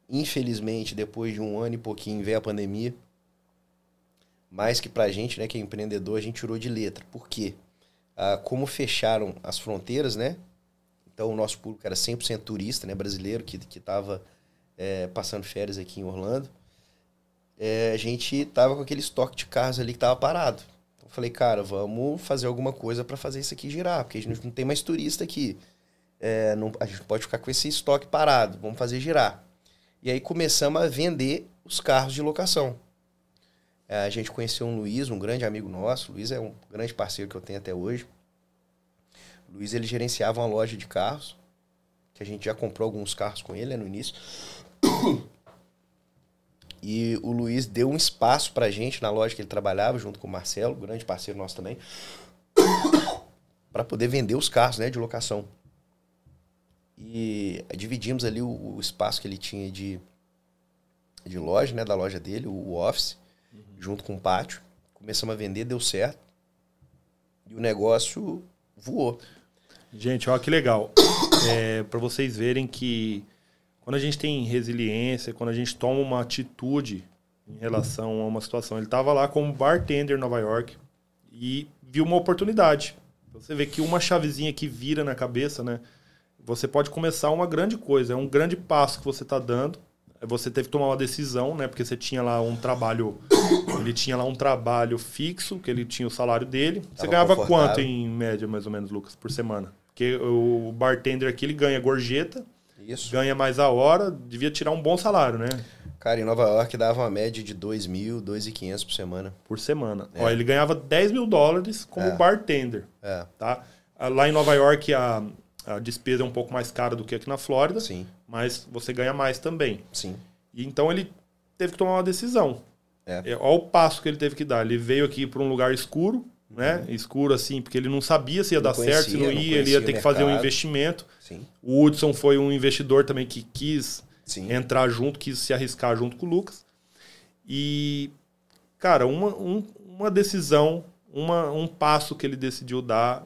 A: Infelizmente, depois de um ano e pouquinho, veio a pandemia. Mais que pra gente, né, que é empreendedor, a gente tirou de letra. Por quê? Ah, como fecharam as fronteiras, né? Então o nosso público era 100% turista, né, brasileiro, que estava é, passando férias aqui em Orlando. É, a gente tava com aquele estoque de carros ali que tava parado. Então eu falei, cara, vamos fazer alguma coisa para fazer isso aqui girar, porque a gente não tem mais turista aqui. É, não, a gente pode ficar com esse estoque parado, vamos fazer girar. E aí começamos a vender os carros de locação. É, a gente conheceu um Luiz, um grande amigo nosso. O Luiz é um grande parceiro que eu tenho até hoje. O Luiz ele gerenciava uma loja de carros, que a gente já comprou alguns carros com ele né, no início. E o Luiz deu um espaço pra gente na loja que ele trabalhava, junto com o Marcelo, grande parceiro nosso também, para poder vender os carros né, de locação. E dividimos ali o, o, espaço que ele tinha de, de loja, né, da loja dele, o, office, uhum. junto com o pátio. Começamos a vender, deu certo. E o negócio voou.
B: Gente, olha que legal. É, para vocês verem que quando a gente tem resiliência, quando a gente toma uma atitude em relação a uma situação. Ele estava lá como bartender em Nova York e viu uma oportunidade. Você vê que uma chavezinha que vira na cabeça, né? Você pode começar uma grande coisa, é um grande passo que você está dando. Você teve que tomar uma decisão, né? Porque você tinha lá um trabalho. Ele tinha lá um trabalho fixo, que ele tinha o salário dele. Você ganhava quanto em média, mais ou menos, Lucas, por semana? Porque o bartender aqui ele ganha gorjeta, Isso. ganha mais a hora, devia tirar um bom salário, né?
A: Cara, em Nova York dava uma média de 2 mil, 2.500 por semana.
B: Por semana. É. Ó, ele ganhava 10 mil dólares como é. bartender. É. Tá? Lá em Nova York a, a despesa é um pouco mais cara do que aqui na Flórida.
A: Sim.
B: Mas você ganha mais também.
A: Sim.
B: E então ele teve que tomar uma decisão. É. é olha o passo que ele teve que dar. Ele veio aqui para um lugar escuro, né? Uhum. Escuro assim, porque ele não sabia se ia não dar conhecia, certo, se não ia, não ele ia ter que fazer um investimento.
A: Sim.
B: O Hudson foi um investidor também que quis Sim. entrar junto, quis se arriscar junto com o Lucas. E, cara, uma, um, uma decisão, uma, um passo que ele decidiu dar.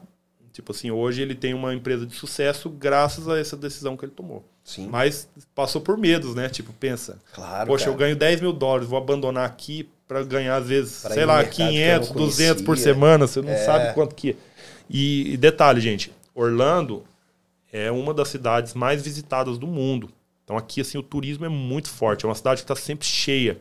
B: Tipo assim, hoje ele tem uma empresa de sucesso graças a essa decisão que ele tomou.
A: Sim.
B: Mas passou por medos, né? Tipo, pensa.
A: Claro.
B: Poxa,
A: cara.
B: eu ganho 10 mil dólares, vou abandonar aqui para ganhar, às vezes, pra sei lá, 500, 200 por semana. Você não é. sabe quanto que é. E, e detalhe, gente: Orlando é uma das cidades mais visitadas do mundo. Então aqui assim o turismo é muito forte, é uma cidade que está sempre cheia.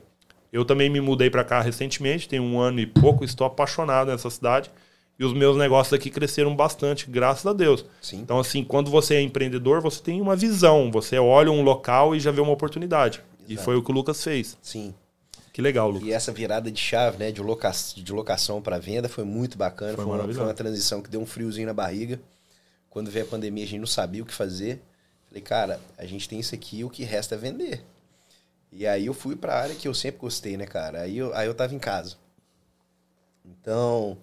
B: Eu também me mudei para cá recentemente, tem um ano e pouco, estou apaixonado nessa cidade e os meus negócios aqui cresceram bastante, graças a Deus.
A: Sim.
B: Então assim, quando você é empreendedor, você tem uma visão, você olha um local e já vê uma oportunidade. Exato. E foi o que o Lucas fez.
A: Sim.
B: Que legal, Lucas.
A: E essa virada de chave, né, de, loca de locação para venda foi muito bacana. Foi, foi, uma, foi uma transição que deu um friozinho na barriga. Quando veio a pandemia, a gente não sabia o que fazer. Falei, cara, a gente tem isso aqui, o que resta é vender. E aí eu fui para a área que eu sempre gostei, né, cara? Aí eu, aí eu tava em casa. Então,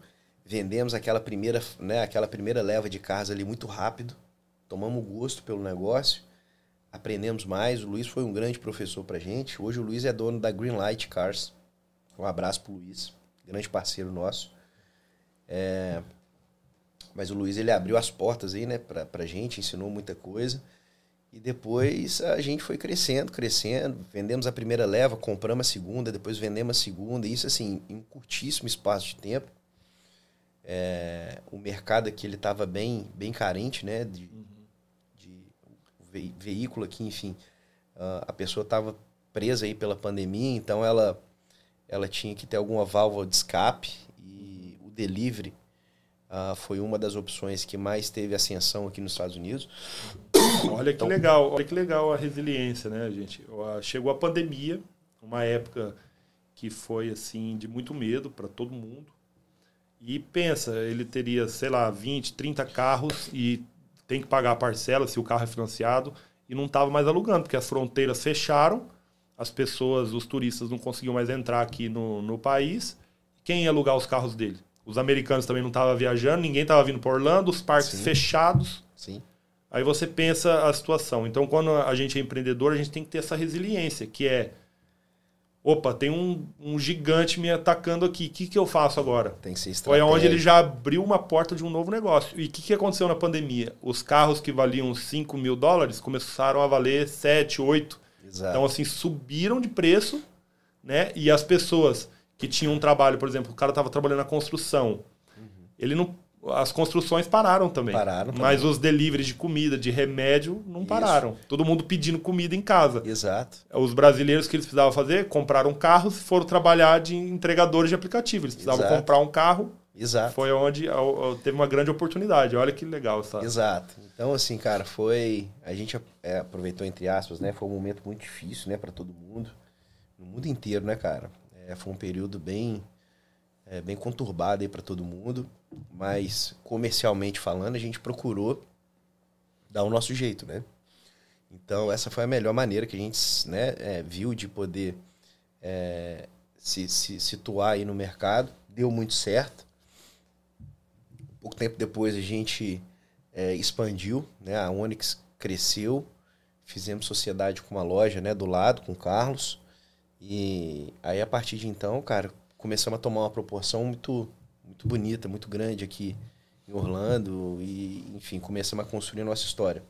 A: vendemos aquela primeira, né, aquela primeira leva de carros ali muito rápido. Tomamos gosto pelo negócio. Aprendemos mais. O Luiz foi um grande professor pra gente. Hoje o Luiz é dono da Greenlight Cars. Um abraço pro Luiz, grande parceiro nosso. É... Mas o Luiz ele abriu as portas aí, né, pra, pra gente, ensinou muita coisa. E depois a gente foi crescendo, crescendo. Vendemos a primeira leva, compramos a segunda, depois vendemos a segunda. Isso, assim, em um curtíssimo espaço de tempo. É, o mercado aqui ele estava bem, bem carente, né? De, uhum. de ve veículo aqui, enfim. Uh, a pessoa estava presa aí pela pandemia, então ela, ela tinha que ter alguma válvula de escape. E o delivery Uh, foi uma das opções que mais teve ascensão aqui nos Estados Unidos.
B: Olha que então, legal, olha que legal a resiliência, né, gente? Chegou a pandemia, uma época que foi assim de muito medo para todo mundo. E pensa, ele teria, sei lá, 20, 30 carros e tem que pagar a parcela se o carro é financiado e não estava mais alugando, porque as fronteiras fecharam, as pessoas, os turistas não conseguiam mais entrar aqui no, no país. Quem ia alugar os carros dele? Os americanos também não estavam viajando, ninguém estava vindo para Orlando, os parques Sim. fechados.
A: Sim.
B: Aí você pensa a situação. Então, quando a gente é empreendedor, a gente tem que ter essa resiliência, que é opa, tem um, um gigante me atacando aqui, o que, que eu faço agora?
A: Tem que ser
B: Foi onde ele já abriu uma porta de um novo negócio. E o que, que aconteceu na pandemia? Os carros que valiam 5 mil dólares começaram a valer 7, 8.
A: Exato.
B: Então, assim, subiram de preço, né? E as pessoas que tinham um trabalho, por exemplo, o cara estava trabalhando na construção, ele não as construções pararam também.
A: Pararam também.
B: Mas os deliveries de comida, de remédio, não
A: Isso.
B: pararam. Todo mundo pedindo comida em casa.
A: Exato.
B: Os brasileiros que eles precisavam fazer, compraram carros e foram trabalhar de entregadores de aplicativo. Eles precisavam
A: Exato.
B: comprar um carro,
A: Exato.
B: foi onde teve uma grande oportunidade. Olha que legal essa.
A: Exato. Então, assim, cara, foi. A gente é, aproveitou, entre aspas, né? Foi um momento muito difícil, né, para todo mundo. No mundo inteiro, né, cara? É, foi um período bem. é, bem conturbado para todo mundo. Mas, comercialmente falando, a gente procurou dar o nosso jeito, né? Então, essa foi a melhor maneira que a gente né, é, viu de poder é, se, se situar aí no mercado. Deu muito certo. Pouco tempo depois a gente é, expandiu, né? A Onyx cresceu, fizemos sociedade com uma loja, né? Do lado, com o Carlos. E aí a partir de então, cara, começamos a tomar uma proporção muito, muito bonita, muito grande aqui em Orlando e, enfim, começamos a construir a nossa história.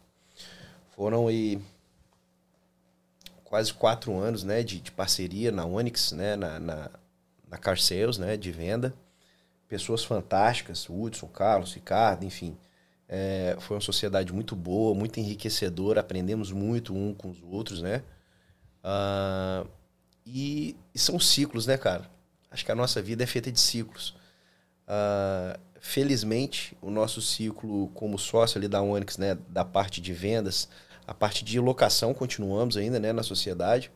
A: Foram aí quase quatro anos, né, de, de parceria na Onyx, né, na, na, na Car Sales, né, de venda. Pessoas fantásticas, Hudson, Carlos, Ricardo, enfim. É, foi uma sociedade muito boa, muito enriquecedora, aprendemos muito um com os outros, né? Ah, e, e são ciclos, né, cara? Acho que a nossa vida é feita de ciclos. Ah, felizmente, o nosso ciclo como sócio ali da Onyx, né, da parte de vendas, a parte de locação continuamos ainda, né, na sociedade,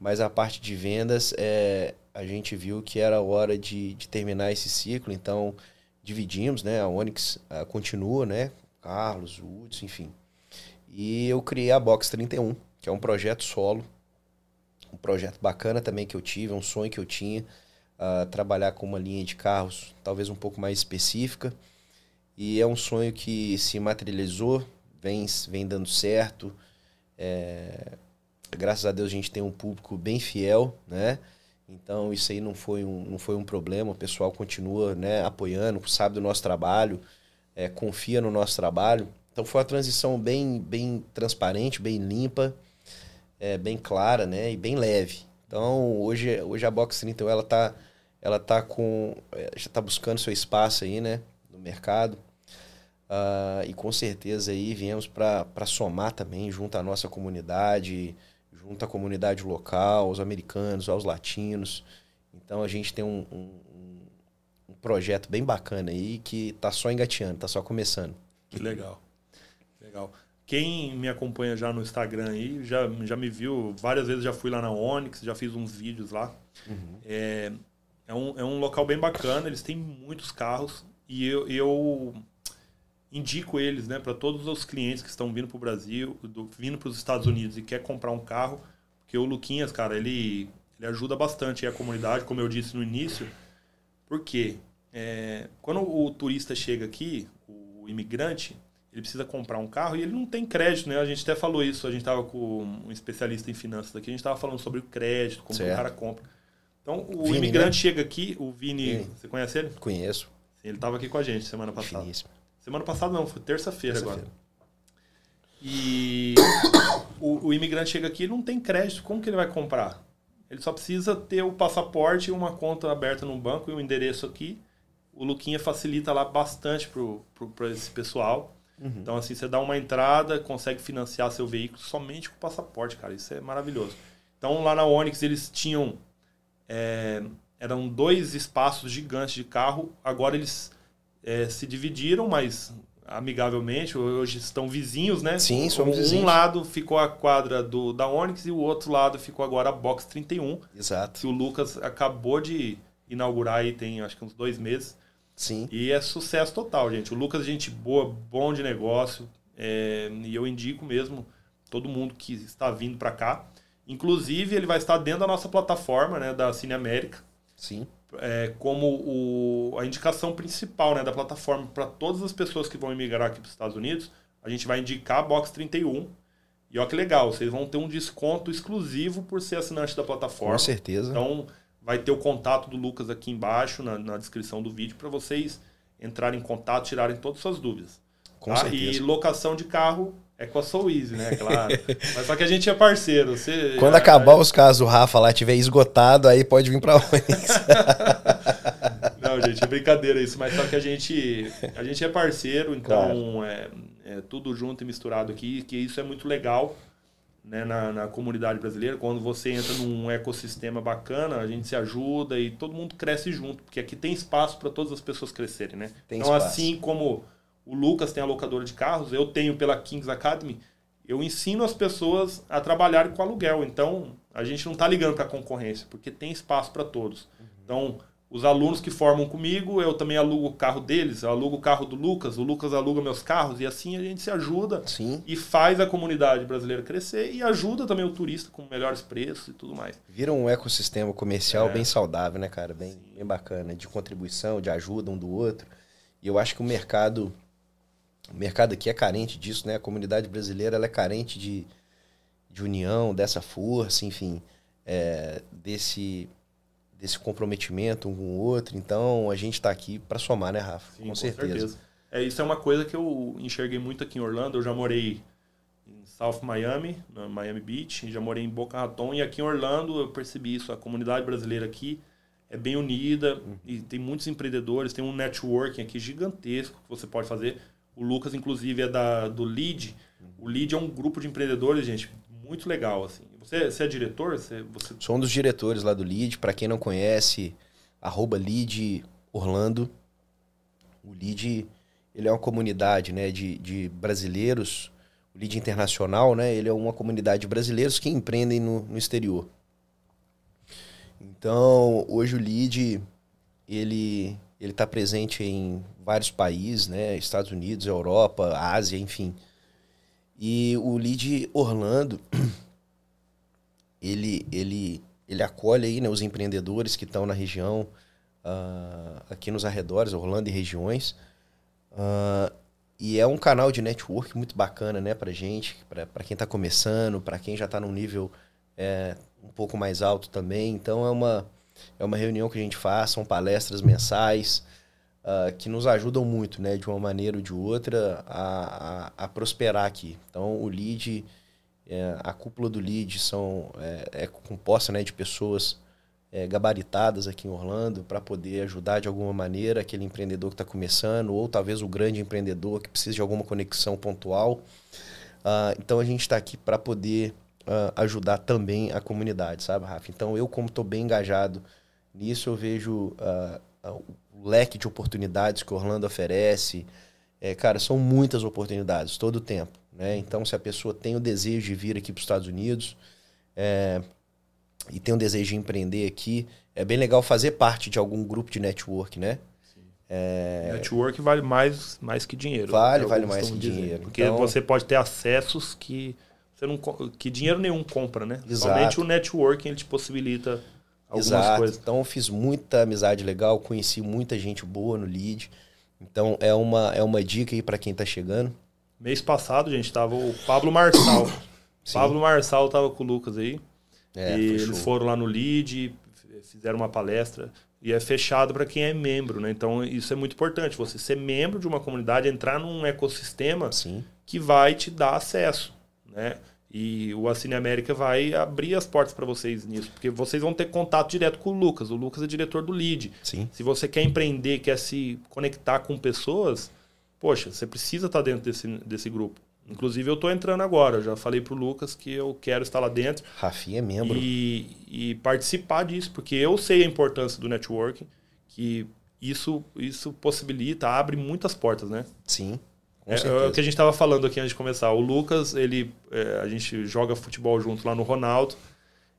A: mas a parte de vendas, é, a gente viu que era hora de, de terminar esse ciclo, então dividimos, né, a Onyx ah, continua, né, Carlos, Hudson, enfim. E eu criei a Box 31, que é um projeto solo, um projeto bacana também que eu tive, um sonho que eu tinha, uh, trabalhar com uma linha de carros talvez um pouco mais específica. E é um sonho que se materializou, vem, vem dando certo. É, graças a Deus a gente tem um público bem fiel, né? Então isso aí não foi um, não foi um problema, o pessoal continua né, apoiando, sabe do nosso trabalho, é, confia no nosso trabalho. Então foi uma transição bem, bem transparente, bem limpa, é, bem clara né, e bem leve. Então hoje, hoje a Box 31 ela tá, ela tá com. é, já está buscando seu espaço aí, né? No mercado. Ah, e com certeza aí viemos para somar também junto à nossa comunidade, junto à comunidade local, aos americanos, aos latinos. Então a gente tem um, um, um- projeto bem bacana aí que tá só engateando, tá só começando.
B: Que legal. Legal. Quem me acompanha já no Instagram aí, já, já me viu, várias vezes já fui lá na Onyx, já fiz uns vídeos lá. É, é, um, é um local bem bacana, eles têm muitos carros e eu, eu indico eles né, para todos os clientes que estão vindo para o Brasil, do- vindo para os Estados Unidos e quer comprar um carro, porque o Luquinhas, cara, ele, ele ajuda bastante a comunidade, como eu disse no início, porque é, quando o turista chega aqui, o imigrante, ele precisa comprar um carro e ele não tem crédito, né? A gente até falou isso, a gente estava com um especialista em finanças aqui, a gente estava falando sobre o crédito, como que o
A: Certo.
B: cara compra. Então, o
A: Vini,
B: imigrante
A: né?
B: chega aqui, o Vini,
A: Vini.
B: você conhece ele?
A: Conheço,
B: Sim, ele estava aqui com a gente semana passada.
A: finíssimo.
B: Semana passada não, foi terça-feira agora.
A: Terça-feira.
B: E o, o imigrante chega aqui e não tem crédito, como que ele vai comprar? Ele só precisa ter o passaporte e uma conta aberta no banco e o endereço aqui. O Luquinha facilita lá bastante para esse pessoal. Então, assim, você dá uma entrada, consegue financiar seu veículo somente com o passaporte, cara. Isso é maravilhoso. Então, lá na Onix, eles tinham. é, eram dois espaços gigantes de carro. Agora eles é, se dividiram, mas amigavelmente. Hoje estão vizinhos, né?
A: Sim, somos
B: um,
A: vizinhos.
B: Um lado ficou a quadra do, da Onix e o outro lado ficou agora a Box 31,
A: Exato.
B: que o Lucas acabou de inaugurar aí tem acho que uns dois meses.
A: Sim.
B: E é sucesso total, gente. O Lucas, é gente boa, bom de negócio. é, e eu indico mesmo todo mundo que está vindo para cá. Inclusive, ele vai estar dentro da nossa plataforma, né, da Cine América,
A: Sim.
B: é, como o, a indicação principal né, da plataforma para todas as pessoas que vão emigrar aqui para os Estados Unidos. A gente vai indicar a Box 31. E olha que legal, vocês vão ter um desconto exclusivo por ser assinante da plataforma.
A: Com certeza.
B: Então, vai ter o contato do Lucas aqui embaixo, na, na descrição do vídeo, para vocês entrarem em contato, tirarem todas as suas dúvidas.
A: Com
B: tá?
A: certeza.
B: E locação de carro é com a Soul Easy, né? Claro. Mas só que a gente é parceiro. Você,
A: Quando
B: a-
A: acabar os casos do Rafa lá, tiver esgotado, aí pode vir pra Onix.
B: Não, gente, é brincadeira isso, mas só que a gente, a gente é parceiro, então é, é tudo junto e misturado aqui, que isso é muito legal né, na, na comunidade brasileira. Quando você entra num ecossistema bacana, a gente se ajuda e todo mundo cresce junto, porque aqui tem espaço para todas as pessoas crescerem, né?
A: Tem
B: então,
A: espaço.
B: assim como o Lucas tem a locadora de carros, eu tenho pela Kings Academy, eu ensino as pessoas a trabalharem com aluguel. Então, a gente não está ligando para a concorrência, porque tem espaço para todos. Então, os alunos que formam comigo, eu também alugo o carro deles, eu alugo o carro do Lucas, o Lucas aluga meus carros, e assim a gente se ajuda
A: Sim.
B: e faz a comunidade brasileira crescer e ajuda também o turista com melhores preços e tudo mais.
A: Vira um ecossistema comercial
B: É.
A: bem saudável, né, cara? Bem, bem bacana. De contribuição, de ajuda um do outro. E eu acho que o mercado. O mercado aqui é carente disso, né? A comunidade brasileira ela é carente de, de união, dessa força, enfim, é, desse, desse comprometimento um com o outro. Então a gente está aqui para somar, né, Rafa?
B: Sim,
A: com, certeza.
B: É, isso é uma coisa que eu enxerguei muito aqui em Orlando. Eu já morei em South Miami, na Miami Beach, já morei em Boca Raton e aqui em Orlando eu percebi isso. A comunidade brasileira aqui é bem unida e tem muitos empreendedores, tem um networking aqui gigantesco que você pode fazer. O Lucas, inclusive, é da, do LEAD. O LEAD é um grupo de empreendedores, gente, muito legal. Assim. Você, você é diretor? Você, você...
A: Sou um dos diretores lá do Lead. Para quem não conhece, arroba Lead Orlando. O Lead, ele é uma comunidade né, de, de brasileiros. O Lead Internacional, né? Ele é uma comunidade de brasileiros que empreendem no, no exterior. Então, hoje o Lead, ele ele está presente em vários países, né? Estados Unidos, Europa, Ásia, enfim. E o Lead Orlando, ele, ele, ele acolhe aí, né, os empreendedores que estão na região, ah, aqui nos arredores, Orlando e regiões. Ah, e é um canal de network muito bacana, né, pra gente, para quem está começando, para quem já está num nível é, um pouco mais alto também. Então é uma, é uma reunião que a gente faz, são palestras mensais ah, que nos ajudam muito, né, de uma maneira ou de outra, a, a, a prosperar aqui. Então o lead, é, a cúpula do lead são, é, é composta né, de pessoas é, gabaritadas aqui em Orlando para poder ajudar de alguma maneira aquele empreendedor que está começando, ou talvez o grande empreendedor que precisa de alguma conexão pontual. Ah, então a gente está aqui para poder ah, ajudar também a comunidade, sabe, Rafa? Então eu, como estou bem engajado nisso, eu vejo ah, o leque de oportunidades que Orlando oferece. É, cara, são muitas oportunidades todo o tempo. Né? Então, se a pessoa tem o desejo de vir aqui para os Estados Unidos é, e tem o desejo de empreender aqui, é bem legal fazer parte de algum grupo de network, né?
B: Network vale mais, mais que dinheiro.
A: Vale,
B: é
A: vale mais que dinheiro.
B: Porque
A: Então-
B: você pode ter acessos que, você não, que dinheiro nenhum compra, né?
A: Exato.
B: Somente o networking ele te possibilita algumas
A: Exato.
B: coisas.
A: Então eu fiz muita amizade legal, conheci muita gente boa no lead. Então é uma, é uma dica aí para quem tá chegando.
B: Mês passado, gente, tava o Pablo Marçal. Pablo Marçal tava com o Lucas aí.
A: É,
B: e eles foram lá no lead, fizeram uma palestra. E é fechado para quem é membro, né? Então isso é muito importante. Você ser membro de uma comunidade, entrar num ecossistema
A: Sim,
B: que vai te dar acesso, né? E o Assine América vai abrir as portas para vocês nisso, porque vocês vão ter contato direto com o Lucas. O Lucas é diretor do Lead.
A: sim.
B: Se você quer empreender, quer se conectar com pessoas, poxa, você precisa estar dentro desse, desse grupo. Inclusive, eu estou entrando agora. Eu já falei pro Lucas que eu quero estar lá dentro
A: Rafinha é membro.
B: e, e participar disso, porque eu sei a importância do networking, que isso, isso possibilita, abre muitas portas, né?
A: Sim,
B: É, é o que a gente estava falando aqui antes de começar. O Lucas, ele, é, a gente joga futebol junto lá no Ronaldo.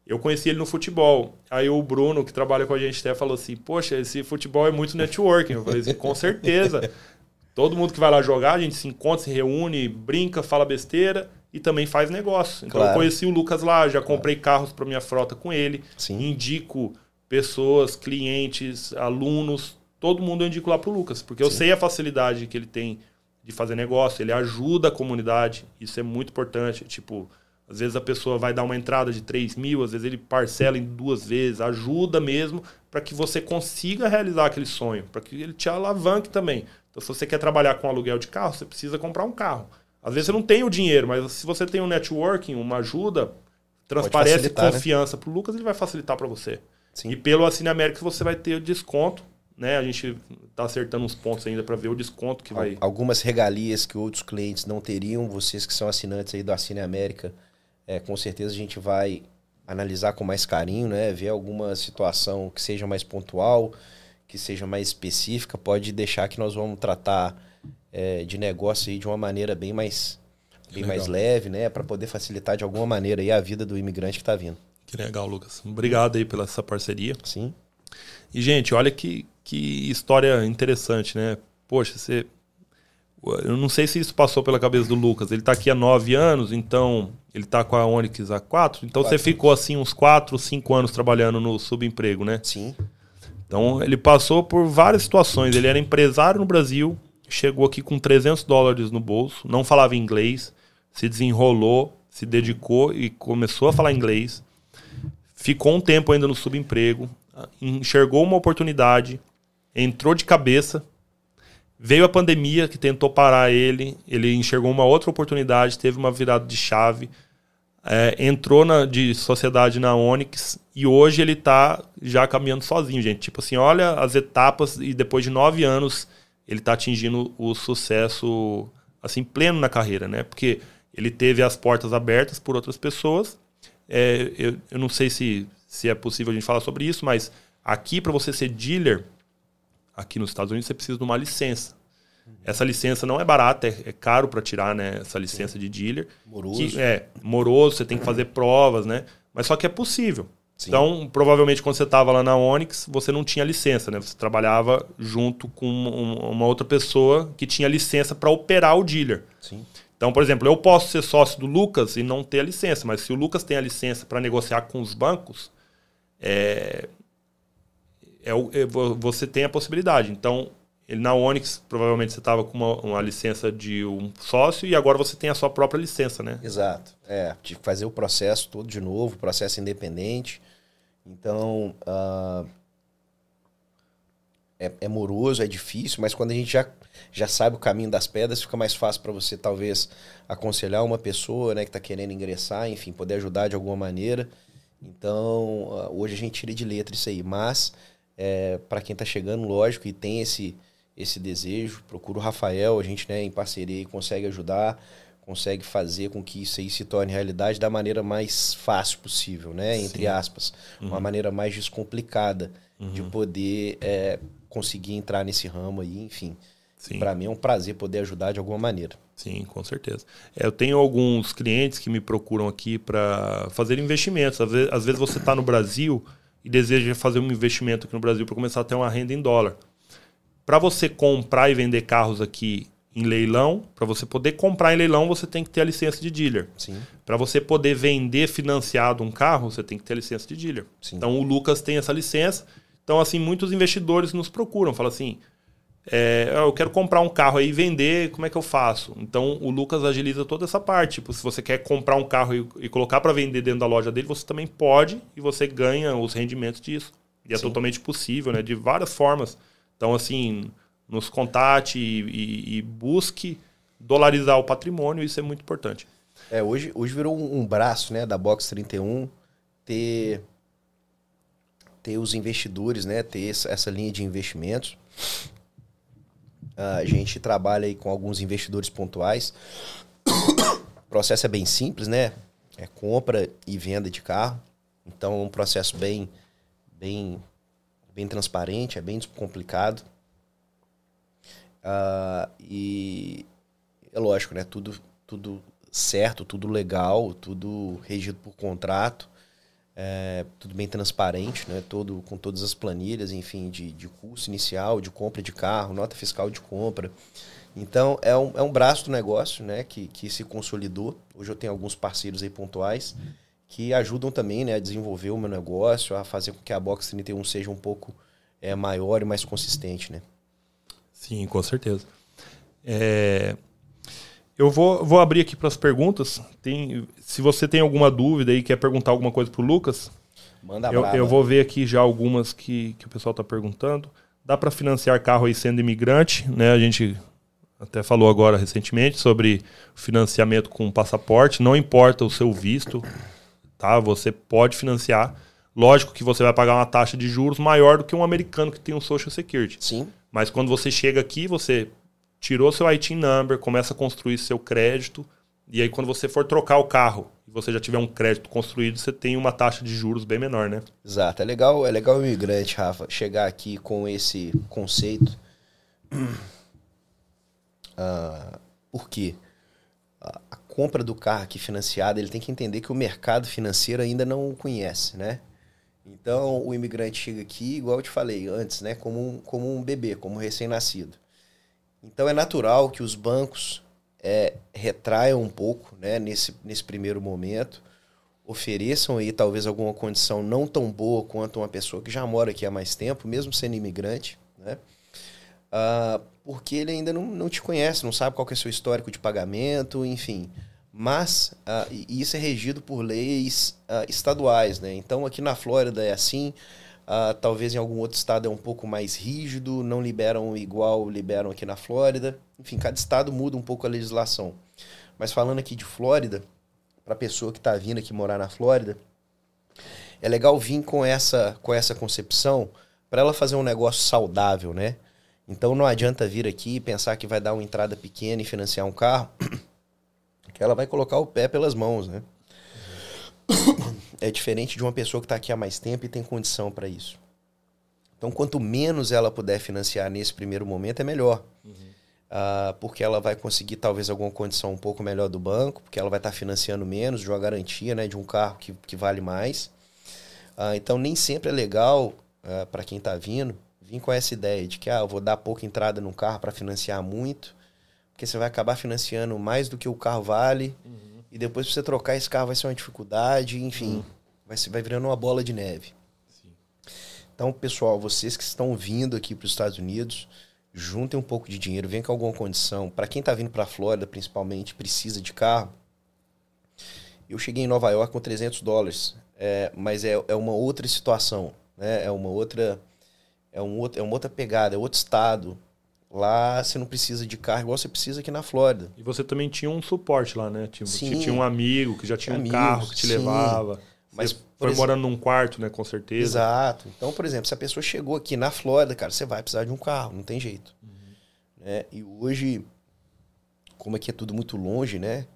B: Eu conheci ele no futebol. Aí o Bruno, que trabalha com a gente, até falou assim: Poxa, esse futebol é muito networking. Eu falei assim: Com certeza. Todo mundo que vai lá jogar, a gente se encontra, se reúne, brinca, fala besteira e também faz negócio. Então
A: Claro.
B: eu conheci o Lucas lá, já comprei carros para minha frota com ele.
A: Sim.
B: Indico pessoas, clientes, alunos, todo mundo eu indico lá pro Lucas, porque eu
A: Sim.
B: sei a facilidade que ele tem de fazer negócio, ele ajuda a comunidade, isso é muito importante. Tipo, Às vezes a pessoa vai dar uma entrada de 3 mil, às vezes ele parcela em duas vezes, ajuda mesmo para que você consiga realizar aquele sonho, para que ele te alavanque também. Então, se você quer trabalhar com aluguel de carro, você precisa comprar um carro. Às vezes você não tem o dinheiro, mas se você tem um networking, uma ajuda, transparece né? confiança né? para o Lucas, ele vai facilitar para você. Sim. E pelo Assine América você vai ter o desconto né? A gente está acertando uns pontos ainda para ver o desconto que vai.
A: Algumas regalias que outros clientes não teriam, vocês que são assinantes aí do Assine América, é, com certeza a gente vai analisar com mais carinho, né? Ver alguma situação que seja mais pontual, que seja mais específica, pode deixar que nós vamos tratar é, de negócio aí de uma maneira bem mais bem mais leve, né, para poder facilitar de alguma maneira aí a vida do imigrante que está vindo.
B: Que legal, Lucas. Obrigado aí pela essa parceria.
A: Sim.
B: E gente, olha que que história interessante, né? Poxa, você. Eu não sei se isso passou pela cabeça do Lucas. Ele está aqui há nove anos, então ele está com a Onix há quatro. Então quatro você ficou assim uns quatro, cinco anos trabalhando no subemprego, né?
A: Sim.
B: Então ele passou por várias situações. Ele era empresário no Brasil, chegou aqui com 300 dólares no bolso, não falava inglês, se desenrolou, se dedicou e começou a falar inglês. Ficou um tempo ainda no subemprego, enxergou uma oportunidade, entrou de cabeça. Veio a pandemia que tentou parar ele, ele enxergou uma outra oportunidade, teve uma virada de chave, é, entrou na, de sociedade na Onyx e hoje ele está já caminhando sozinho, gente. Tipo assim, olha as etapas e depois de nove anos ele está atingindo o sucesso assim pleno na carreira, né? Porque ele teve as portas abertas por outras pessoas. É, eu, eu não sei se, se é possível a gente falar sobre isso, mas aqui para você ser dealer aqui nos Estados Unidos você precisa de uma licença. Essa licença não é barata, é, é caro para tirar né, essa licença de dealer.
A: Moroso.
B: Que, é, moroso, você tem que fazer provas, né? Mas só que é possível. Sim. Então, provavelmente, quando você estava lá na Onyx, você não tinha licença, né? Você trabalhava junto com uma outra pessoa que tinha licença para operar o dealer.
A: Sim.
B: Então, por exemplo, eu posso ser sócio do Lucas e não ter a licença, mas se o Lucas tem a licença para negociar com os bancos, é, é, é, você tem a possibilidade. Então, ele na Onyx, provavelmente você estava com uma, uma, licença de um sócio e agora você tem a sua própria licença, né?
A: Exato. É, tive que fazer o processo todo de novo, processo independente. Então, uh, é, é, moroso, é difícil, mas quando a gente já, já sabe o caminho das pedras, fica mais fácil para você, talvez, aconselhar uma pessoa né, que está querendo ingressar, enfim, poder ajudar de alguma maneira. Então, uh, hoje a gente tira de letra isso aí, mas é, para quem está chegando, lógico, e tem esse, esse desejo, procura o Rafael, a gente né, em parceria consegue ajudar, consegue fazer com que isso aí se torne realidade da maneira mais fácil possível, né? Sim. Entre aspas. Uhum. Uma maneira mais descomplicada uhum. de poder é, conseguir entrar nesse ramo aí, enfim. Para mim é um prazer poder ajudar de alguma maneira.
B: Sim, com certeza. É, eu tenho alguns clientes que me procuram aqui para fazer investimentos. Às vezes, às vezes você está no Brasil e deseja fazer um investimento aqui no Brasil para começar a ter uma renda em dólar. Para você comprar e vender carros aqui em leilão, para você poder comprar em leilão, você tem que ter a licença de dealer. Para você poder vender financiado um carro, você tem que ter a licença de dealer. Sim. Então o Lucas tem essa licença. Então assim, muitos investidores nos procuram, falam assim: é, eu quero comprar um carro aí e vender, como é que eu faço? Então o Lucas agiliza toda essa parte. Tipo, se você quer comprar um carro e, e, colocar para vender dentro da loja dele, você também pode e você ganha os rendimentos disso. E é Sim. totalmente possível, né? De várias formas. Então, assim, nos contate e, e, e, busque dolarizar o patrimônio, isso é muito importante.
A: É, hoje, hoje virou um, um braço né, da Box 31 ter, ter os investidores, né? Ter essa, essa linha de investimentos a gente trabalha aí com alguns investidores pontuais. O processo é bem simples, né? É compra e venda de carro. Então é um processo bem, bem, bem transparente, é bem descomplicado. Uh, e é lógico, né? Tudo, tudo certo, tudo legal, tudo regido por contrato. É, tudo bem transparente, né? Todo, com todas as planilhas, enfim, de, de custo inicial, de compra de carro, nota fiscal de compra. Então, é um, é um braço do negócio né? que, que se consolidou. Hoje eu tenho alguns parceiros aí pontuais que ajudam também né? a desenvolver o meu negócio, a fazer com que a Box 31 seja um pouco é, maior e mais consistente. Né?
B: Sim, com certeza. É, Eu vou, vou abrir aqui para as perguntas. Tem, se você tem alguma dúvida e quer perguntar alguma coisa para o Lucas,
A: Manda
B: eu, eu vou ver aqui já algumas que, que o pessoal está perguntando. Dá para financiar carro aí sendo imigrante, né? A gente até falou agora recentemente sobre financiamento com passaporte. Não importa o seu visto, tá? Você pode financiar. Lógico que você vai pagar uma taxa de juros maior do que um americano que tem um Social Security.
A: Sim,
B: Mas quando você chega aqui, você tirou seu IT number, começa a construir seu crédito, e aí quando você for trocar o carro e você já tiver um crédito construído, você tem uma taxa de juros bem menor, né?
A: exato. É legal, é legal o imigrante, Rafa, chegar aqui com esse conceito. Ah, por quê? A, a compra do carro aqui financiado, ele tem que entender que o mercado financeiro ainda não o conhece, né? Então, o imigrante chega aqui, igual eu te falei antes, né? Como um, como um bebê, como um recém-nascido. Então, é natural que os bancos é, retraiam um pouco, né? Nesse, nesse primeiro momento. Ofereçam aí, talvez, alguma condição não tão boa quanto uma pessoa que já mora aqui há mais tempo, mesmo sendo imigrante, né? Ah, porque ele ainda não, não te conhece, não sabe qual é o seu histórico de pagamento, enfim. Mas ah, isso é regido por leis ah, estaduais, né? Então aqui na Flórida é assim, ah, talvez em algum outro estado é um pouco mais rígido, não liberam igual liberam aqui na Flórida. Enfim, cada estado muda um pouco a legislação. Mas falando aqui de Flórida, para a pessoa que está vindo aqui morar na Flórida, é legal vir com essa, com essa concepção para ela fazer um negócio saudável, né? Então não adianta vir aqui e pensar que vai dar uma entrada pequena e financiar um carro, que ela vai colocar o pé pelas mãos, né? É diferente de uma pessoa que está aqui há mais tempo e tem condição para isso. Então, quanto menos ela puder financiar nesse primeiro momento, é melhor. Ah, porque ela vai conseguir talvez alguma condição um pouco melhor do banco, porque ela vai estar financiando menos de uma garantia né, de um carro que, que vale mais. Ah, então, nem sempre é legal para quem está vindo vir com essa ideia de que ah, eu vou dar pouca entrada no carro para financiar muito, porque você vai acabar financiando mais do que o carro vale, e depois para você trocar esse carro vai ser uma dificuldade, enfim, vai, se- vai virando uma bola de neve. Então, pessoal, vocês que estão vindo aqui para os Estados Unidos, juntem um pouco de dinheiro, vem com alguma condição. Para quem está vindo para a Flórida, principalmente, precisa de carro. Eu cheguei em Nova York com 300 dólares, é, mas é, é uma outra situação, né? É uma outra, é um outro, é uma outra pegada, é outro estado. Lá você não precisa de carro igual você precisa aqui na Flórida.
B: E você também tinha um suporte lá, né? Tinha,
A: Sim.
B: tinha um amigo que já tinha um
A: Amigos,
B: carro que te
A: sim.
B: levava.
A: Mas,
B: Você foi
A: exemplo-
B: morando num quarto, né? Com certeza.
A: Exato. Então, por exemplo, se a pessoa chegou aqui na Flórida, cara, você vai precisar de um carro, não tem jeito. Né? E hoje, como aqui é tudo muito longe, né?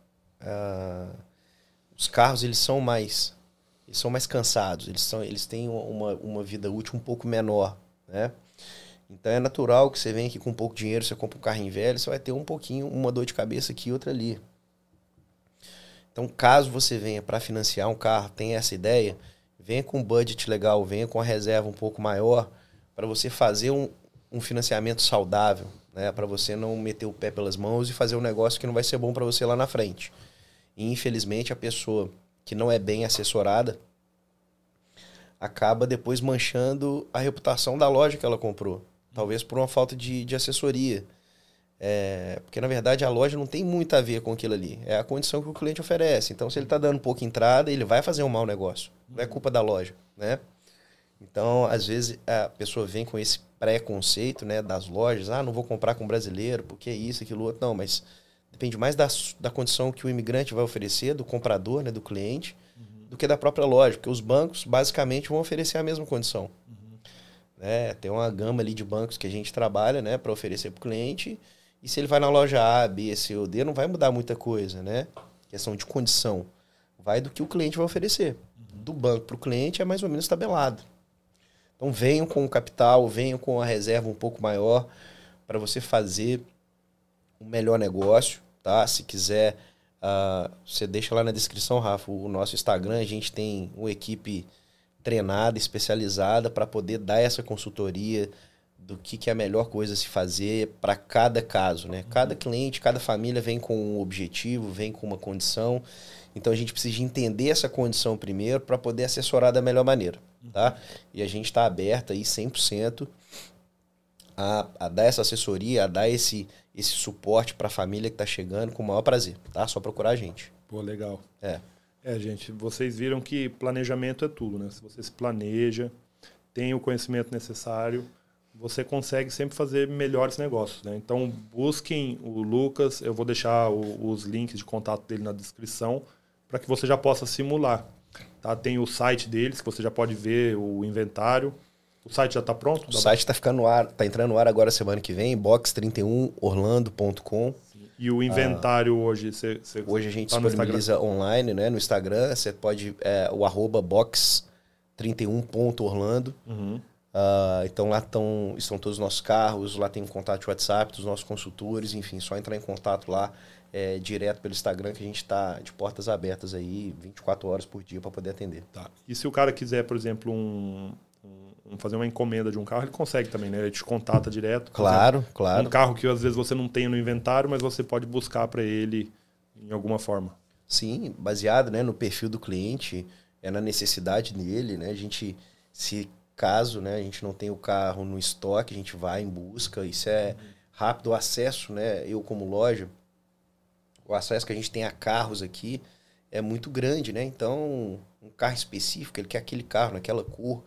A: Ah, os carros eles são mais eles são mais cansados, eles são eles têm uma, uma vida útil um pouco menor, né? Então é natural que você venha aqui com pouco dinheiro, você compra um carrinho velho, você vai ter um pouquinho, uma dor de cabeça aqui e outra ali. Então, caso você venha para financiar um carro, tenha essa ideia, venha com um budget legal, venha com a reserva um pouco maior para você fazer um, um financiamento saudável, né? Para você não meter o pé pelas mãos e fazer um negócio que não vai ser bom para você lá na frente. E, infelizmente, a pessoa que não é bem assessorada acaba depois manchando a reputação da loja que ela comprou. Talvez por uma falta de, de assessoria. É, porque, na verdade, a loja não tem muito a ver com aquilo ali. É a condição que o cliente oferece. Então, se ele está dando pouca entrada, ele vai fazer um mau negócio. Não é culpa da loja, né? Então, às vezes, a pessoa vem com esse preconceito né, das lojas. Ah, não vou comprar com brasileiro, porque isso, aquilo, outro. Não, mas depende mais da, da condição que o imigrante vai oferecer, do comprador, né, do cliente, do que da própria loja. Porque os bancos, basicamente, vão oferecer a mesma condição. Né? Tem uma gama ali de bancos que a gente trabalha né, para oferecer para o cliente. E se ele vai na loja A, B, C ou D, não vai mudar muita coisa, né? Questão de condição. Vai do que o cliente vai oferecer. Do banco para o cliente é mais ou menos tabelado. Então venham com o capital, venham com a reserva um pouco maior para você fazer um melhor negócio, tá? Se quiser, ah, você deixa lá na descrição, Rafa, o nosso Instagram. A gente tem uma equipe treinada, especializada para poder dar essa consultoria do que, que é a melhor coisa a se fazer para cada caso, né? Cada cliente, cada família vem com um objetivo, vem com uma condição. Então a gente precisa entender essa condição primeiro para poder assessorar da melhor maneira, tá? E a gente está aberto aí 100% a, a dar essa assessoria, a dar esse, esse suporte para a família que está chegando com o maior prazer, tá? Só procurar a gente.
B: Pô, legal.
A: É.
B: É, gente, vocês viram que planejamento é tudo, né? Se você se planeja, tem o conhecimento necessário, você consegue sempre fazer melhores negócios, né? Então, busquem o Lucas, eu vou deixar o, os links de contato dele na descrição para que você já possa simular. Tá? Tem o site deles, que você já pode ver o inventário. O site já está pronto?
A: O site está ficando no ar, tá entrando no ar agora semana que vem, box31orlando.com.
B: E o inventário ah, hoje, você,
A: Hoje a gente tá disponibiliza online, né? No Instagram, você pode. É, o arroba box31.orlando. Uhum. Uh, então lá tão, estão todos os nossos carros, lá tem um contato de WhatsApp dos nossos consultores, enfim, só entrar em contato lá é, direto pelo Instagram que a gente está de portas abertas aí 24 horas por dia para poder atender.
B: Tá. E se o cara quiser, por exemplo, um, fazer uma encomenda de um carro, ele consegue também, né? Ele te contata direto.
A: Claro,
B: exemplo,
A: claro.
B: Um carro que às vezes você não tem no inventário, mas você pode buscar para ele em alguma forma.
A: Sim, baseado né, no perfil do cliente, é na necessidade dele, né? A gente se caso né, a gente não tem o carro no estoque, a gente vai em busca. Isso é rápido o acesso, né? Eu como loja, o acesso que a gente tem a carros aqui é muito grande, né? Então, um carro específico, ele quer aquele carro naquela cor,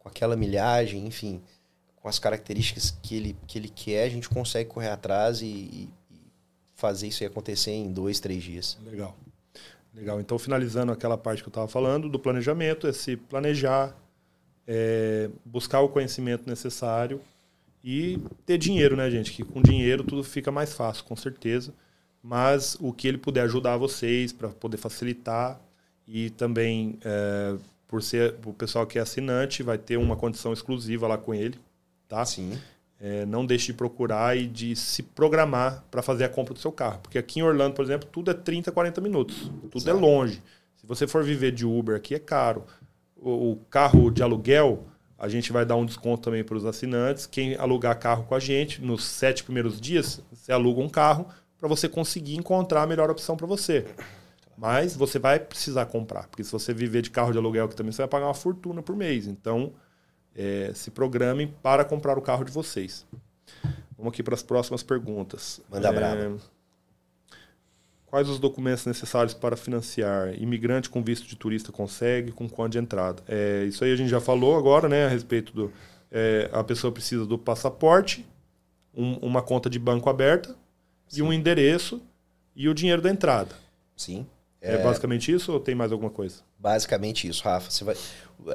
A: com aquela milhagem, enfim, com as características que ele, que ele quer, a gente consegue correr atrás e, e fazer isso acontecer em dois, três dias.
B: Legal. Legal. Então, finalizando aquela parte que eu estava falando do planejamento, é se planejar, é, buscar o conhecimento necessário e ter dinheiro, né, gente? Que com dinheiro tudo fica mais fácil, com certeza. Mas o que ele puder ajudar vocês para poder facilitar e também é, por ser o pessoal que é assinante vai ter uma condição exclusiva lá com ele, tá?
A: Sim.
B: É, não deixe de procurar e de se programar para fazer a compra do seu carro. Porque aqui em Orlando, por exemplo, tudo é 30, 40 minutos. Tudo é é longe. Se você for viver de Uber aqui, é caro o, carro de aluguel, a gente vai dar um desconto também para os assinantes. Quem alugar carro com a gente, nos sete primeiros dias, você aluga um carro para você conseguir encontrar a melhor opção para você. Mas você vai precisar comprar, porque se você viver de carro de aluguel aqui também, você vai pagar uma fortuna por mês. Então, é, se programem para comprar o carro de vocês. Vamos aqui para as próximas perguntas.
A: Manda é, brava.
B: Quais os documentos necessários para financiar? Imigrante com visto de turista consegue? Com quanto de entrada? É, isso aí a gente já falou agora, né? A respeito do. É, a pessoa precisa do passaporte, um, uma conta de banco aberta Sim. e um endereço e o dinheiro da entrada.
A: Sim.
B: É, basicamente isso ou tem mais alguma coisa?
A: Basicamente isso, Rafa. Você vai,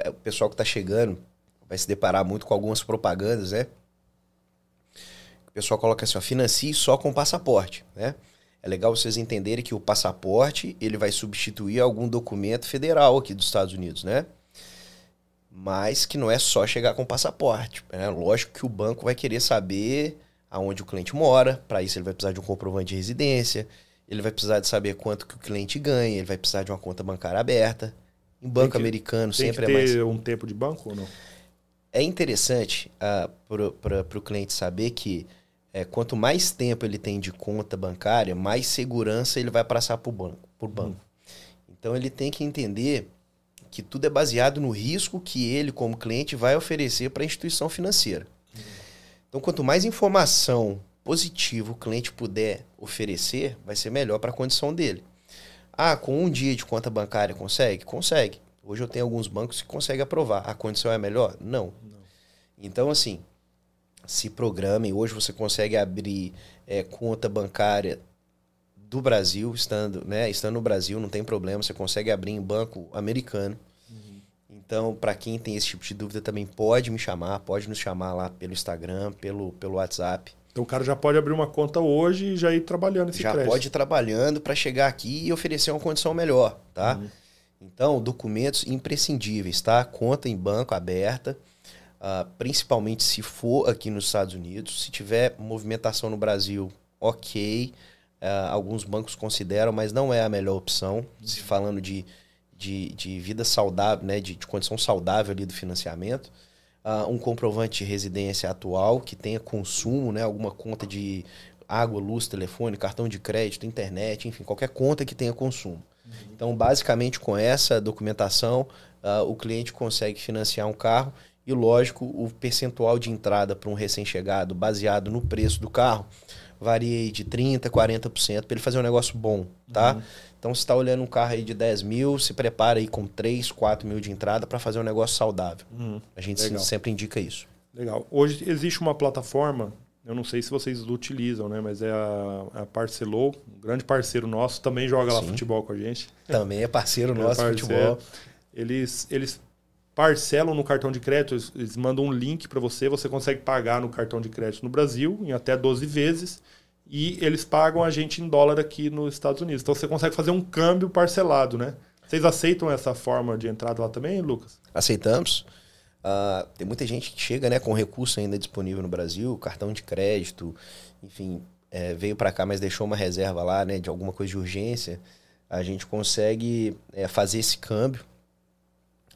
A: é, o pessoal que está chegando vai se deparar muito com algumas propagandas, né? O pessoal coloca assim, ó, financie só com passaporte, né? É legal vocês entenderem que o passaporte ele vai substituir algum documento federal aqui dos Estados Unidos, né? Mas que não é só chegar com passaporte. Né? Lógico que o banco vai querer saber aonde o cliente mora. Para isso ele vai precisar de um comprovante de residência. Ele vai precisar de saber quanto que o cliente ganha. Ele vai precisar de uma conta bancária aberta. Em banco que, americano sempre
B: é
A: mais.
B: Tem um tempo de banco ou não?
A: É interessante uh, para o cliente saber que é, quanto mais tempo ele tem de conta bancária, mais segurança ele vai passar por banco. Por banco. Então ele tem que entender que tudo é baseado no risco que ele, como cliente, vai oferecer para a instituição financeira. Então, quanto mais informação positiva o cliente puder oferecer, vai ser melhor para a condição dele. Ah, com um dia de conta bancária consegue? Consegue. Hoje eu tenho alguns bancos que conseguem aprovar. A condição é melhor? Não. Não. Então, assim, se programem. Hoje você consegue abrir é, conta bancária do Brasil, estando, né, estando no Brasil, não tem problema, você consegue abrir em banco americano. Uhum. Então, para quem tem esse tipo de dúvida, também pode me chamar, pode nos chamar lá pelo Instagram, pelo, pelo WhatsApp.
B: Então o cara já pode abrir uma conta hoje e já ir trabalhando esse
A: Já
B: crédito.
A: pode ir trabalhando para chegar aqui e oferecer uma condição melhor, tá? Uhum. Então, documentos imprescindíveis, tá? Conta em banco aberta. Uh, principalmente se for aqui nos Estados Unidos. Se tiver movimentação no Brasil, ok. Uh, alguns bancos consideram, mas não é a melhor opção. Uhum. Se falando de, de, de, vida saudável, né, de, de, condição saudável ali do financiamento. Uh, um comprovante de residência atual que tenha consumo, né, alguma conta de água, luz, telefone, cartão de crédito, internet, enfim, qualquer conta que tenha consumo. Uhum. Então, basicamente, com essa documentação, o cliente consegue financiar um carro E lógico, o percentual de entrada para um recém-chegado, baseado no preço do carro, varia de 30%, 40% para ele fazer um negócio bom, tá? Uhum. Então, se está olhando um carro aí de 10 mil, se prepara aí com 3, 4 mil de entrada para fazer um negócio saudável. Uhum. A gente sempre indica isso.
B: Legal. Hoje existe uma plataforma, eu não sei se vocês utilizam, né? Mas é a, a Parcelou, um grande parceiro nosso, também joga Sim. lá futebol com a gente.
A: Também é parceiro é nosso parceiro. futebol.
B: Eles, eles parcelam no cartão de crédito, eles mandam um link para você, você consegue pagar no cartão de crédito no Brasil em até 12 vezes e eles pagam a gente em dólar aqui nos Estados Unidos. Então você consegue fazer um câmbio parcelado, né? Vocês aceitam essa forma de entrada lá também, Lucas?
A: Aceitamos. Uh, tem muita gente que chega né, com recurso ainda disponível no Brasil, cartão de crédito, enfim, é, veio para cá, mas deixou uma reserva lá né, de alguma coisa de urgência. A gente consegue é, fazer esse câmbio.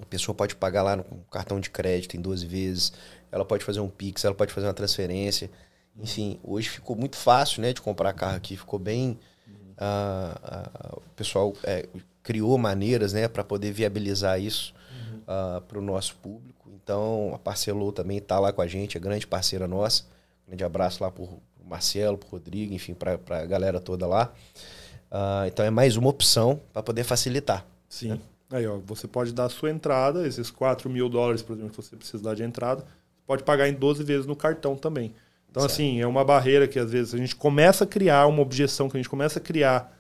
A: A pessoa pode pagar lá no cartão de crédito em 12 vezes, ela pode fazer um Pix, ela pode fazer uma transferência. Enfim, hoje ficou muito fácil né, de comprar carro aqui, ficou bem. Uh, uh, o pessoal é, criou maneiras né, para poder viabilizar isso uhum. para o nosso público. Então, a Parcelou também está lá com a gente, é grande parceira nossa. Um grande abraço lá para o Marcelo, para Rodrigo, enfim, para a galera toda lá. Uh, então, é mais uma opção para poder facilitar.
B: Sim. Né? Aí, ó, você pode dar a sua entrada, esses 4 mil dólares, por exemplo, que você precisa dar de entrada, pode pagar em 12 vezes no cartão também. Então, certo. assim, é uma barreira que às vezes a gente começa a criar, uma objeção que a gente começa a criar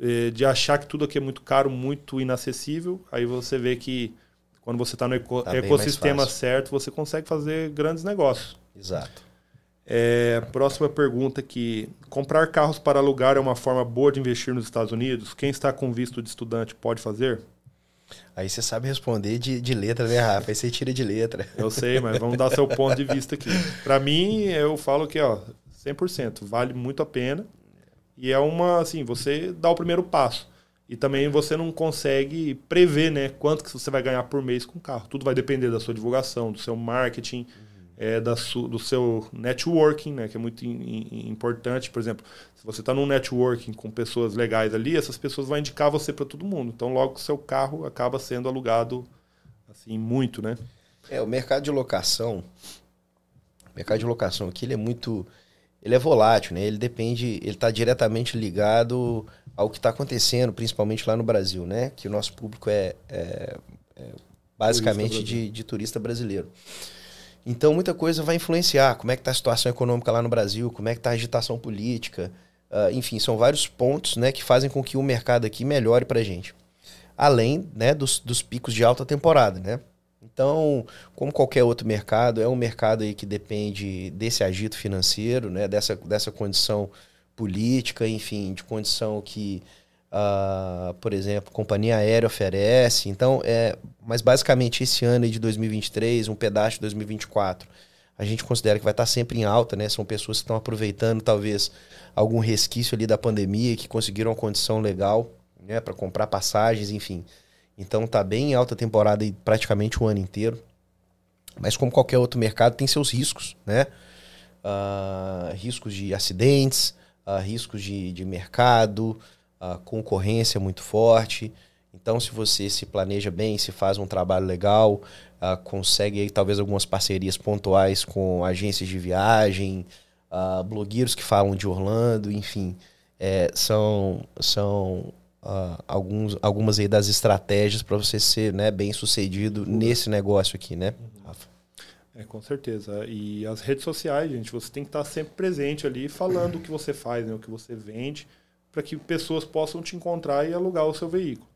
B: eh, de achar que tudo aqui é muito caro, muito inacessível. Aí você vê que quando você está no eco tá ecossistema certo, você consegue fazer grandes negócios.
A: Exato.
B: É, próxima pergunta aqui. Comprar carros para alugar é uma forma boa de investir nos Estados Unidos? Quem está com visto de estudante pode fazer?
A: Aí você sabe responder de, de letra, né, Rafa? Aí você tira de letra.
B: Eu sei, mas vamos dar seu ponto de vista aqui. Para mim, eu falo que, ó, 100%, vale muito a pena. E é uma, assim, você dá o primeiro passo. E também você não consegue prever né, quanto que você vai ganhar por mês com o carro. Tudo vai depender da sua divulgação, do seu marketing. É, da su, do seu networking, né, que é muito in, in, importante. Por exemplo, se você está num networking com pessoas legais ali, essas pessoas vão indicar você para todo mundo. Então, logo, seu carro acaba sendo alugado assim muito, né?
A: É, o mercado de locação, o mercado de locação aqui ele é muito, ele é volátil, né? Ele depende, ele está diretamente ligado ao que está acontecendo, principalmente lá no Brasil, né? Que o nosso público é, é, é basicamente turista de, de, turista brasileiro. Então, muita coisa vai influenciar. Como é que está a situação econômica lá no Brasil? Como é que está a agitação política? Uh, enfim, são vários pontos né, que fazem com que o mercado aqui melhore para a gente. Além né, dos, dos picos de alta temporada, né? Então, como qualquer outro mercado, é um mercado aí que depende desse agito financeiro, né, dessa, dessa condição política, enfim, de condição que, uh, por exemplo, companhia aérea oferece. Então, é, mas basicamente esse ano de 2023, um pedaço de 2024, a gente considera que vai estar sempre em alta, né? São pessoas que estão aproveitando talvez algum resquício ali da pandemia, que conseguiram uma condição legal, né, para comprar passagens, enfim. Então tá bem em alta temporada e praticamente o ano inteiro. Mas como qualquer outro mercado tem seus riscos, né? Uh, riscos de acidentes, uh, riscos de, de mercado, uh, concorrência muito forte. Então, se você se planeja bem, se faz um trabalho legal, uh, consegue aí, talvez algumas parcerias pontuais com agências de viagem, uh, blogueiros que falam de Orlando, enfim, é, são, são uh, alguns, algumas aí das estratégias para você ser né, bem sucedido nesse negócio aqui, né, Rafa?
B: É, com certeza. E as redes sociais, gente, você tem que estar sempre presente ali, falando o que você faz, né, o que você vende, para que pessoas possam te encontrar e alugar o seu veículo.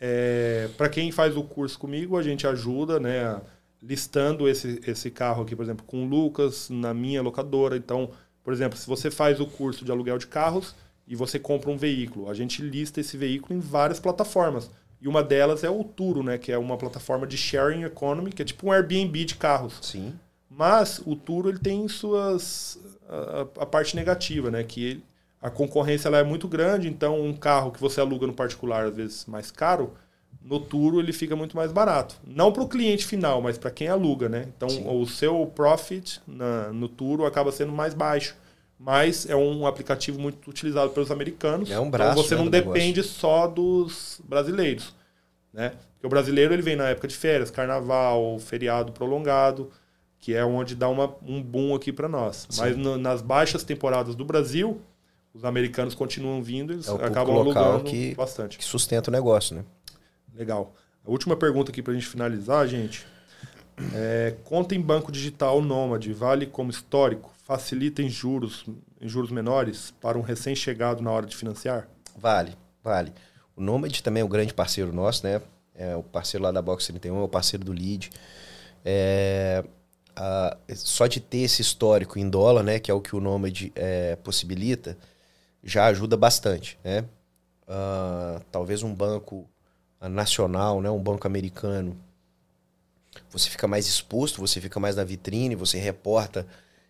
B: É, para quem faz o curso comigo, a gente ajuda, né, listando esse, esse carro aqui, por exemplo, com o Lucas, na minha locadora. Então, por exemplo, se você faz o curso de aluguel de carros e você compra um veículo, a gente lista esse veículo em várias plataformas. E uma delas é o Turo, né? Que é uma plataforma de sharing economy, que é tipo um Airbnb de carros.
A: Sim.
B: Mas o Turo ele tem suas a, a parte negativa, né? Que ele, a concorrência ela é muito grande, então um carro que você aluga no particular às vezes mais caro, no Turo ele fica muito mais barato. Não para o cliente final, mas para quem aluga, né? Então Sim. o seu profit na, no Turo acaba sendo mais baixo mas é um aplicativo muito utilizado pelos americanos.
A: É um braço.
B: Então você né, não depende negócio. só dos brasileiros, né? Porque o brasileiro ele vem na época de férias, carnaval, feriado prolongado, que é onde dá uma, um boom aqui para nós. Sim. Mas no, nas baixas temporadas do Brasil, os americanos continuam vindo, eles
A: é
B: acabam alugando que, bastante.
A: Que sustenta o negócio, né?
B: Legal. A última pergunta aqui para a gente finalizar, gente. É, conta em banco digital Nômade vale como histórico? Facilita em juros, em juros menores para um recém-chegado na hora de financiar?
A: Vale, vale. O Nômade também é um grande parceiro nosso, né? É o parceiro lá da Box 31, é o parceiro do Lead. É, a, só de ter esse histórico em dólar, né, que é o que o Nômade é, possibilita, já ajuda bastante, né? Uh, talvez um banco nacional, né, um banco americano, você fica mais exposto, você fica mais na vitrine, você reporta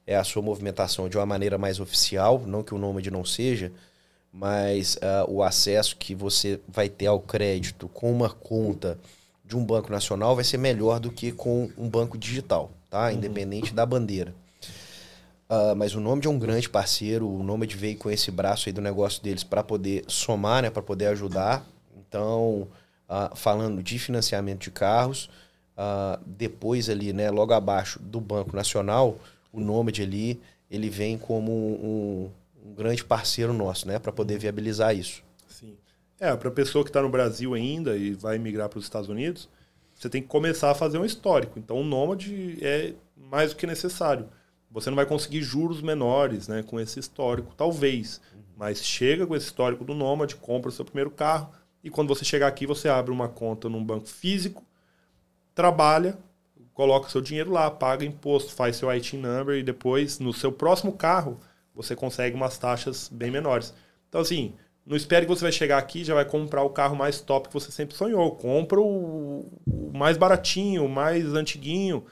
A: é, a sua movimentação de uma maneira mais oficial, não que o Nômade não seja, mas uh, o acesso que você vai ter ao crédito com uma conta de um banco nacional vai ser melhor do que com um banco digital, tá? Uhum. Independente da bandeira. Uh, mas o nome de um grande parceiro, o nome de veio com esse braço aí do negócio deles para poder somar, né, para poder ajudar. Então, uh, falando de financiamento de carros, uh, depois ali, né, logo abaixo do Banco Nacional, o Nomad ali, ele vem como um, um grande parceiro nosso, né, para poder viabilizar isso.
B: Sim. É, para a pessoa que está no Brasil ainda e vai migrar para os Estados Unidos, você tem que começar a fazer um histórico. Então, o Nomad é mais do que necessário. Você não vai conseguir juros menores né, com esse histórico, talvez. Mas chega com esse histórico do Nomad, compra o seu primeiro carro, e quando você chegar aqui, você abre uma conta num banco físico, trabalha, coloca seu dinheiro lá, paga imposto, faz seu IT number e depois, no seu próximo carro, você consegue umas taxas bem menores. Então, assim, não espere que você vai chegar aqui e já vai comprar o carro mais top que você sempre sonhou. Compra o mais baratinho, o mais antiguinho,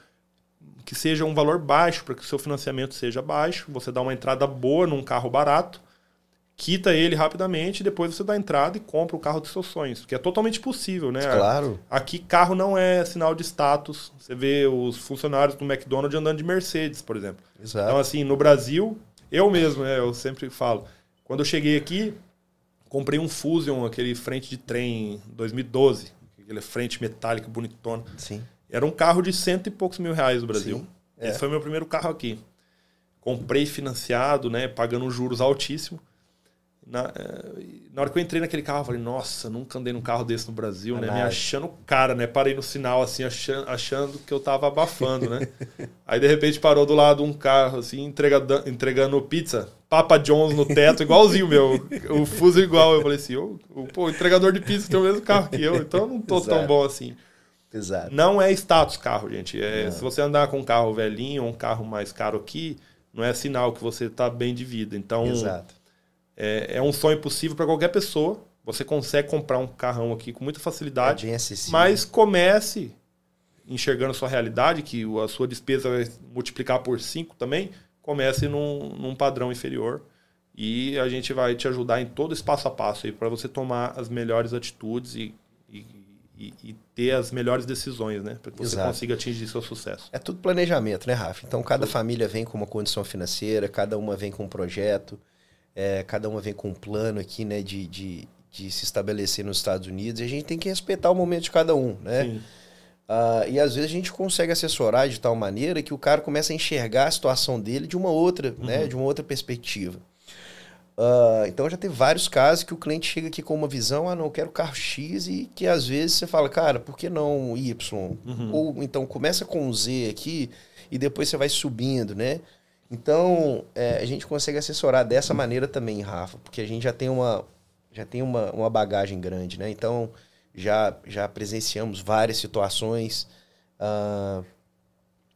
B: que seja um valor baixo, para que o seu financiamento seja baixo. Você dá uma entrada boa num carro barato quita ele rapidamente, depois você dá entrada e compra o carro dos seus sonhos, que é totalmente possível, né?
A: Claro.
B: Aqui carro não é sinal de status. Você vê os funcionários do McDonald's andando de Mercedes, por exemplo.
A: Exato.
B: Então assim, no Brasil, eu mesmo, né, eu sempre falo, quando eu cheguei aqui, comprei um Fusion, aquele frente de trem 2012, aquele frente metálico bonitona.
A: Sim.
B: Era um carro de cento e poucos mil reais no Brasil. Sim. Esse é. foi meu primeiro carro aqui. Comprei financiado, né, pagando juros altíssimos. Na, eh, na hora que eu entrei naquele carro, eu falei, nossa, nunca andei num carro desse no Brasil, né? Me achando cara, né? Parei no sinal, assim, achando, achando que eu tava abafando, né? Aí, de repente, parou do lado um carro, assim, entregando, entregando pizza, Papa John's no teto, igualzinho meu. O fuso igual. Eu falei assim, o, pô, o entregador de pizza tem o mesmo carro que eu, então eu não tô Exato. tão bom assim.
A: Exato.
B: Não é status carro, gente. É, se você andar com um carro velhinho ou um carro mais caro aqui, não é sinal que você tá bem de vida. Então...
A: Exato
B: é, é um sonho possível para qualquer pessoa. Você consegue comprar um carrão aqui com muita facilidade.
A: É.
B: Mas comece enxergando a sua realidade, que a sua despesa vai multiplicar por 5 também. Comece num, num padrão inferior. E a gente vai te ajudar em todo esse passo a passo aí para você tomar as melhores atitudes e, e, e, ter as melhores decisões, né? Para que você Exato. consiga atingir seu sucesso.
A: É tudo planejamento, né, Rafa? Então cada tudo. família vem com uma condição financeira, cada uma vem com um projeto. É, cada uma vem com um plano aqui, né, de, de, de, se estabelecer nos Estados Unidos, e a gente tem que respeitar o momento de cada um, né? Uh, e às vezes a gente consegue assessorar de tal maneira que o cara começa a enxergar a situação dele de uma outra, né, uhum. né, de uma outra perspectiva. Uh, então já tem vários casos que o cliente chega aqui com uma visão, ah, não, eu quero carro X, e que às vezes você fala, cara, por que não Y? Uhum. Ou então começa com um Z aqui e depois você vai subindo, né? Então, é, a gente consegue assessorar dessa maneira também, Rafa, porque a gente já tem uma, já tem uma, uma bagagem grande, né? Então, já, já presenciamos várias situações. Uh,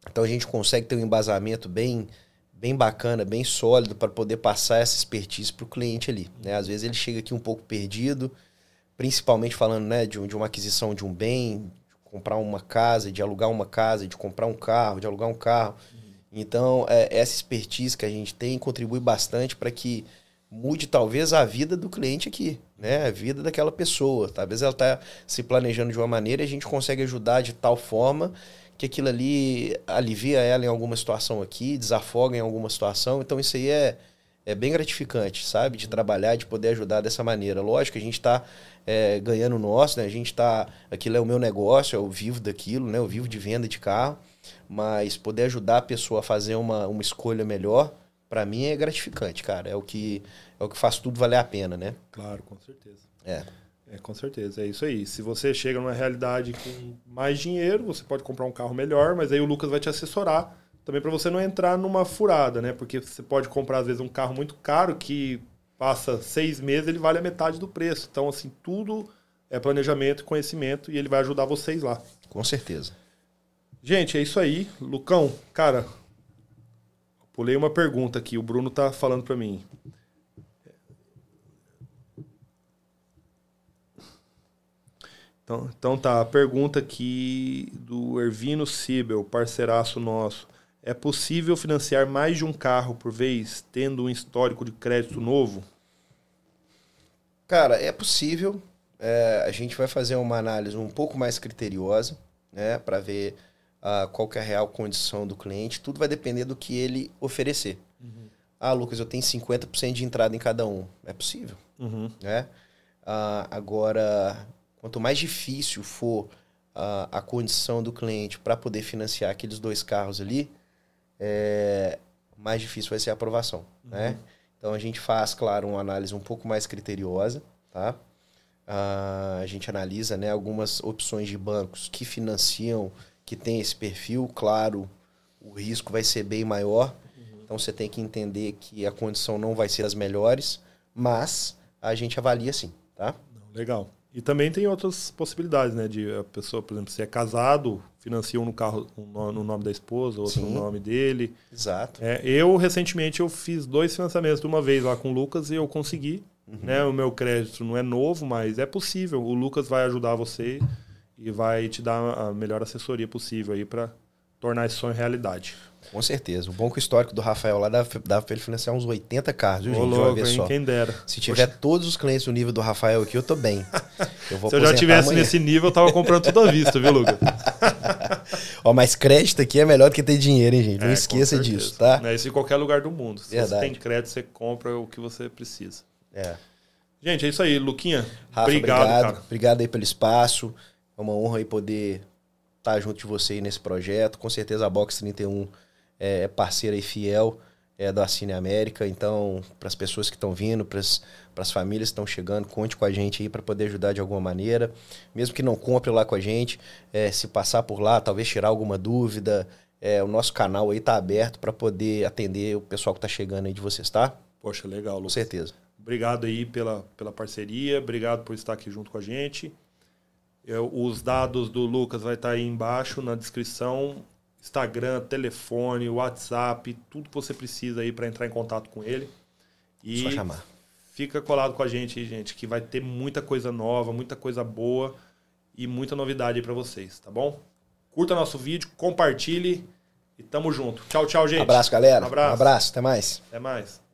A: então, a gente consegue ter um embasamento bem, bem bacana, bem sólido para poder passar essa expertise para o cliente ali. Né? Às vezes ele chega aqui um pouco perdido, principalmente falando né, de, de uma aquisição de um bem, de comprar uma casa, de alugar uma casa, de comprar um carro, de alugar um carro. Então, é, essa expertise que a gente tem contribui bastante para que mude talvez a vida do cliente aqui, né? A vida daquela pessoa. Talvez ela está se planejando de uma maneira e a gente consegue ajudar de tal forma que aquilo ali alivia ela em alguma situação aqui, desafoga em alguma situação. Então, isso aí é, é bem gratificante, sabe? De trabalhar, de poder ajudar dessa maneira. Lógico que a gente está é, ganhando o nosso, né? A gente está. Aquilo é o meu negócio, eu vivo daquilo, né? Eu vivo de venda de carro. Mas poder ajudar a pessoa a fazer uma, uma escolha melhor, para mim é gratificante, cara. É o que é o que faz tudo valer a pena, né?
B: Claro, com certeza.
A: É.
B: É, com certeza, é isso aí. Se você chega numa realidade com mais dinheiro, você pode comprar um carro melhor, mas aí o Lucas vai te assessorar também para você não entrar numa furada, né? Porque você pode comprar, às vezes, um carro muito caro que passa seis meses, ele vale a metade do preço. Então, assim, tudo é planejamento, conhecimento e ele vai ajudar vocês lá.
A: Com certeza.
B: Gente, é isso aí. Lucão, cara, pulei uma pergunta aqui. O Bruno tá falando para mim. Então, então tá, a pergunta aqui do Ervino Sibel, parceiraço nosso. É possível financiar mais de um carro por vez, tendo um histórico de crédito novo?
A: Cara, é possível. É, a gente vai fazer uma análise um pouco mais criteriosa, né, para ver uh, qual é a real condição do cliente. Tudo vai depender do que ele oferecer. Uhum. Ah, Lucas, eu tenho 50% de entrada em cada um. É possível.
B: Uhum.
A: Né? Uh, agora, Quanto mais difícil for a, a condição do cliente para poder financiar aqueles dois carros ali, é, mais difícil vai ser a aprovação. Uhum. Né? Então a gente faz, claro, uma análise um pouco mais criteriosa. Tá? Uh, a gente analisa né, algumas opções de bancos que financiam, que tem esse perfil. Claro, o risco vai ser bem maior. Uhum. Então você tem que entender que a condição não vai ser as melhores, mas a gente avalia sim. Tá?
B: Legal. E também tem outras possibilidades, né? De a pessoa, por exemplo, se é casado, financia um no carro no nome da esposa, outro Sim. no nome dele.
A: Exato.
B: É, eu, recentemente, eu fiz dois financiamentos de uma vez lá com o Lucas e eu consegui. Uhum. Né? O meu crédito não é novo, mas é possível. O Lucas vai ajudar você e vai te dar a melhor assessoria possível aí para tornar esse sonho realidade.
A: Com certeza. O bom que o histórico do Rafael lá dava, dava pra ele financiar uns 80 carros, viu,
B: gente? Louco, só. Quem dera.
A: Se tiver Poxa. todos os clientes do nível do Rafael aqui, eu tô bem.
B: Eu Se eu já tivesse amanhã. nesse nível, eu tava comprando tudo à vista, viu, Lucas?
A: Ó, mas crédito aqui é melhor do que ter dinheiro, hein, gente? Não é, esqueça disso, tá?
B: É isso em qualquer lugar do mundo. Se Verdade. você tem crédito, você compra o que você precisa.
A: É.
B: Gente, é isso aí, Luquinha.
A: Rafa, obrigado, obrigado, cara. Obrigado aí pelo espaço. É uma honra aí poder estar tá junto de você aí nesse projeto. Com certeza a Box 31 é, é parceira e fiel é, da Cine América. Então, para as pessoas que estão vindo, para as famílias que estão chegando, conte com a gente aí para poder ajudar de alguma maneira. Mesmo que não compre lá com a gente, é, se passar por lá, talvez tirar alguma dúvida. É, o nosso canal aí está aberto para poder atender o pessoal que está chegando aí de vocês, tá?
B: Poxa, legal, Lucas.
A: Com certeza.
B: Obrigado aí pela, pela parceria, obrigado por estar aqui junto com a gente. Eu, os dados do Lucas vai estar aí embaixo na descrição. Instagram, telefone, WhatsApp, tudo que você precisa aí para entrar em contato com ele.
A: E Só chamar.
B: Fica colado com a gente, gente, que vai ter muita coisa nova, muita coisa boa e muita novidade aí para vocês, tá bom? Curta nosso vídeo, compartilhe e tamo junto. Tchau, tchau, gente.
A: Abraço, galera. Um abraço. Um abraço, até mais.
B: Até mais.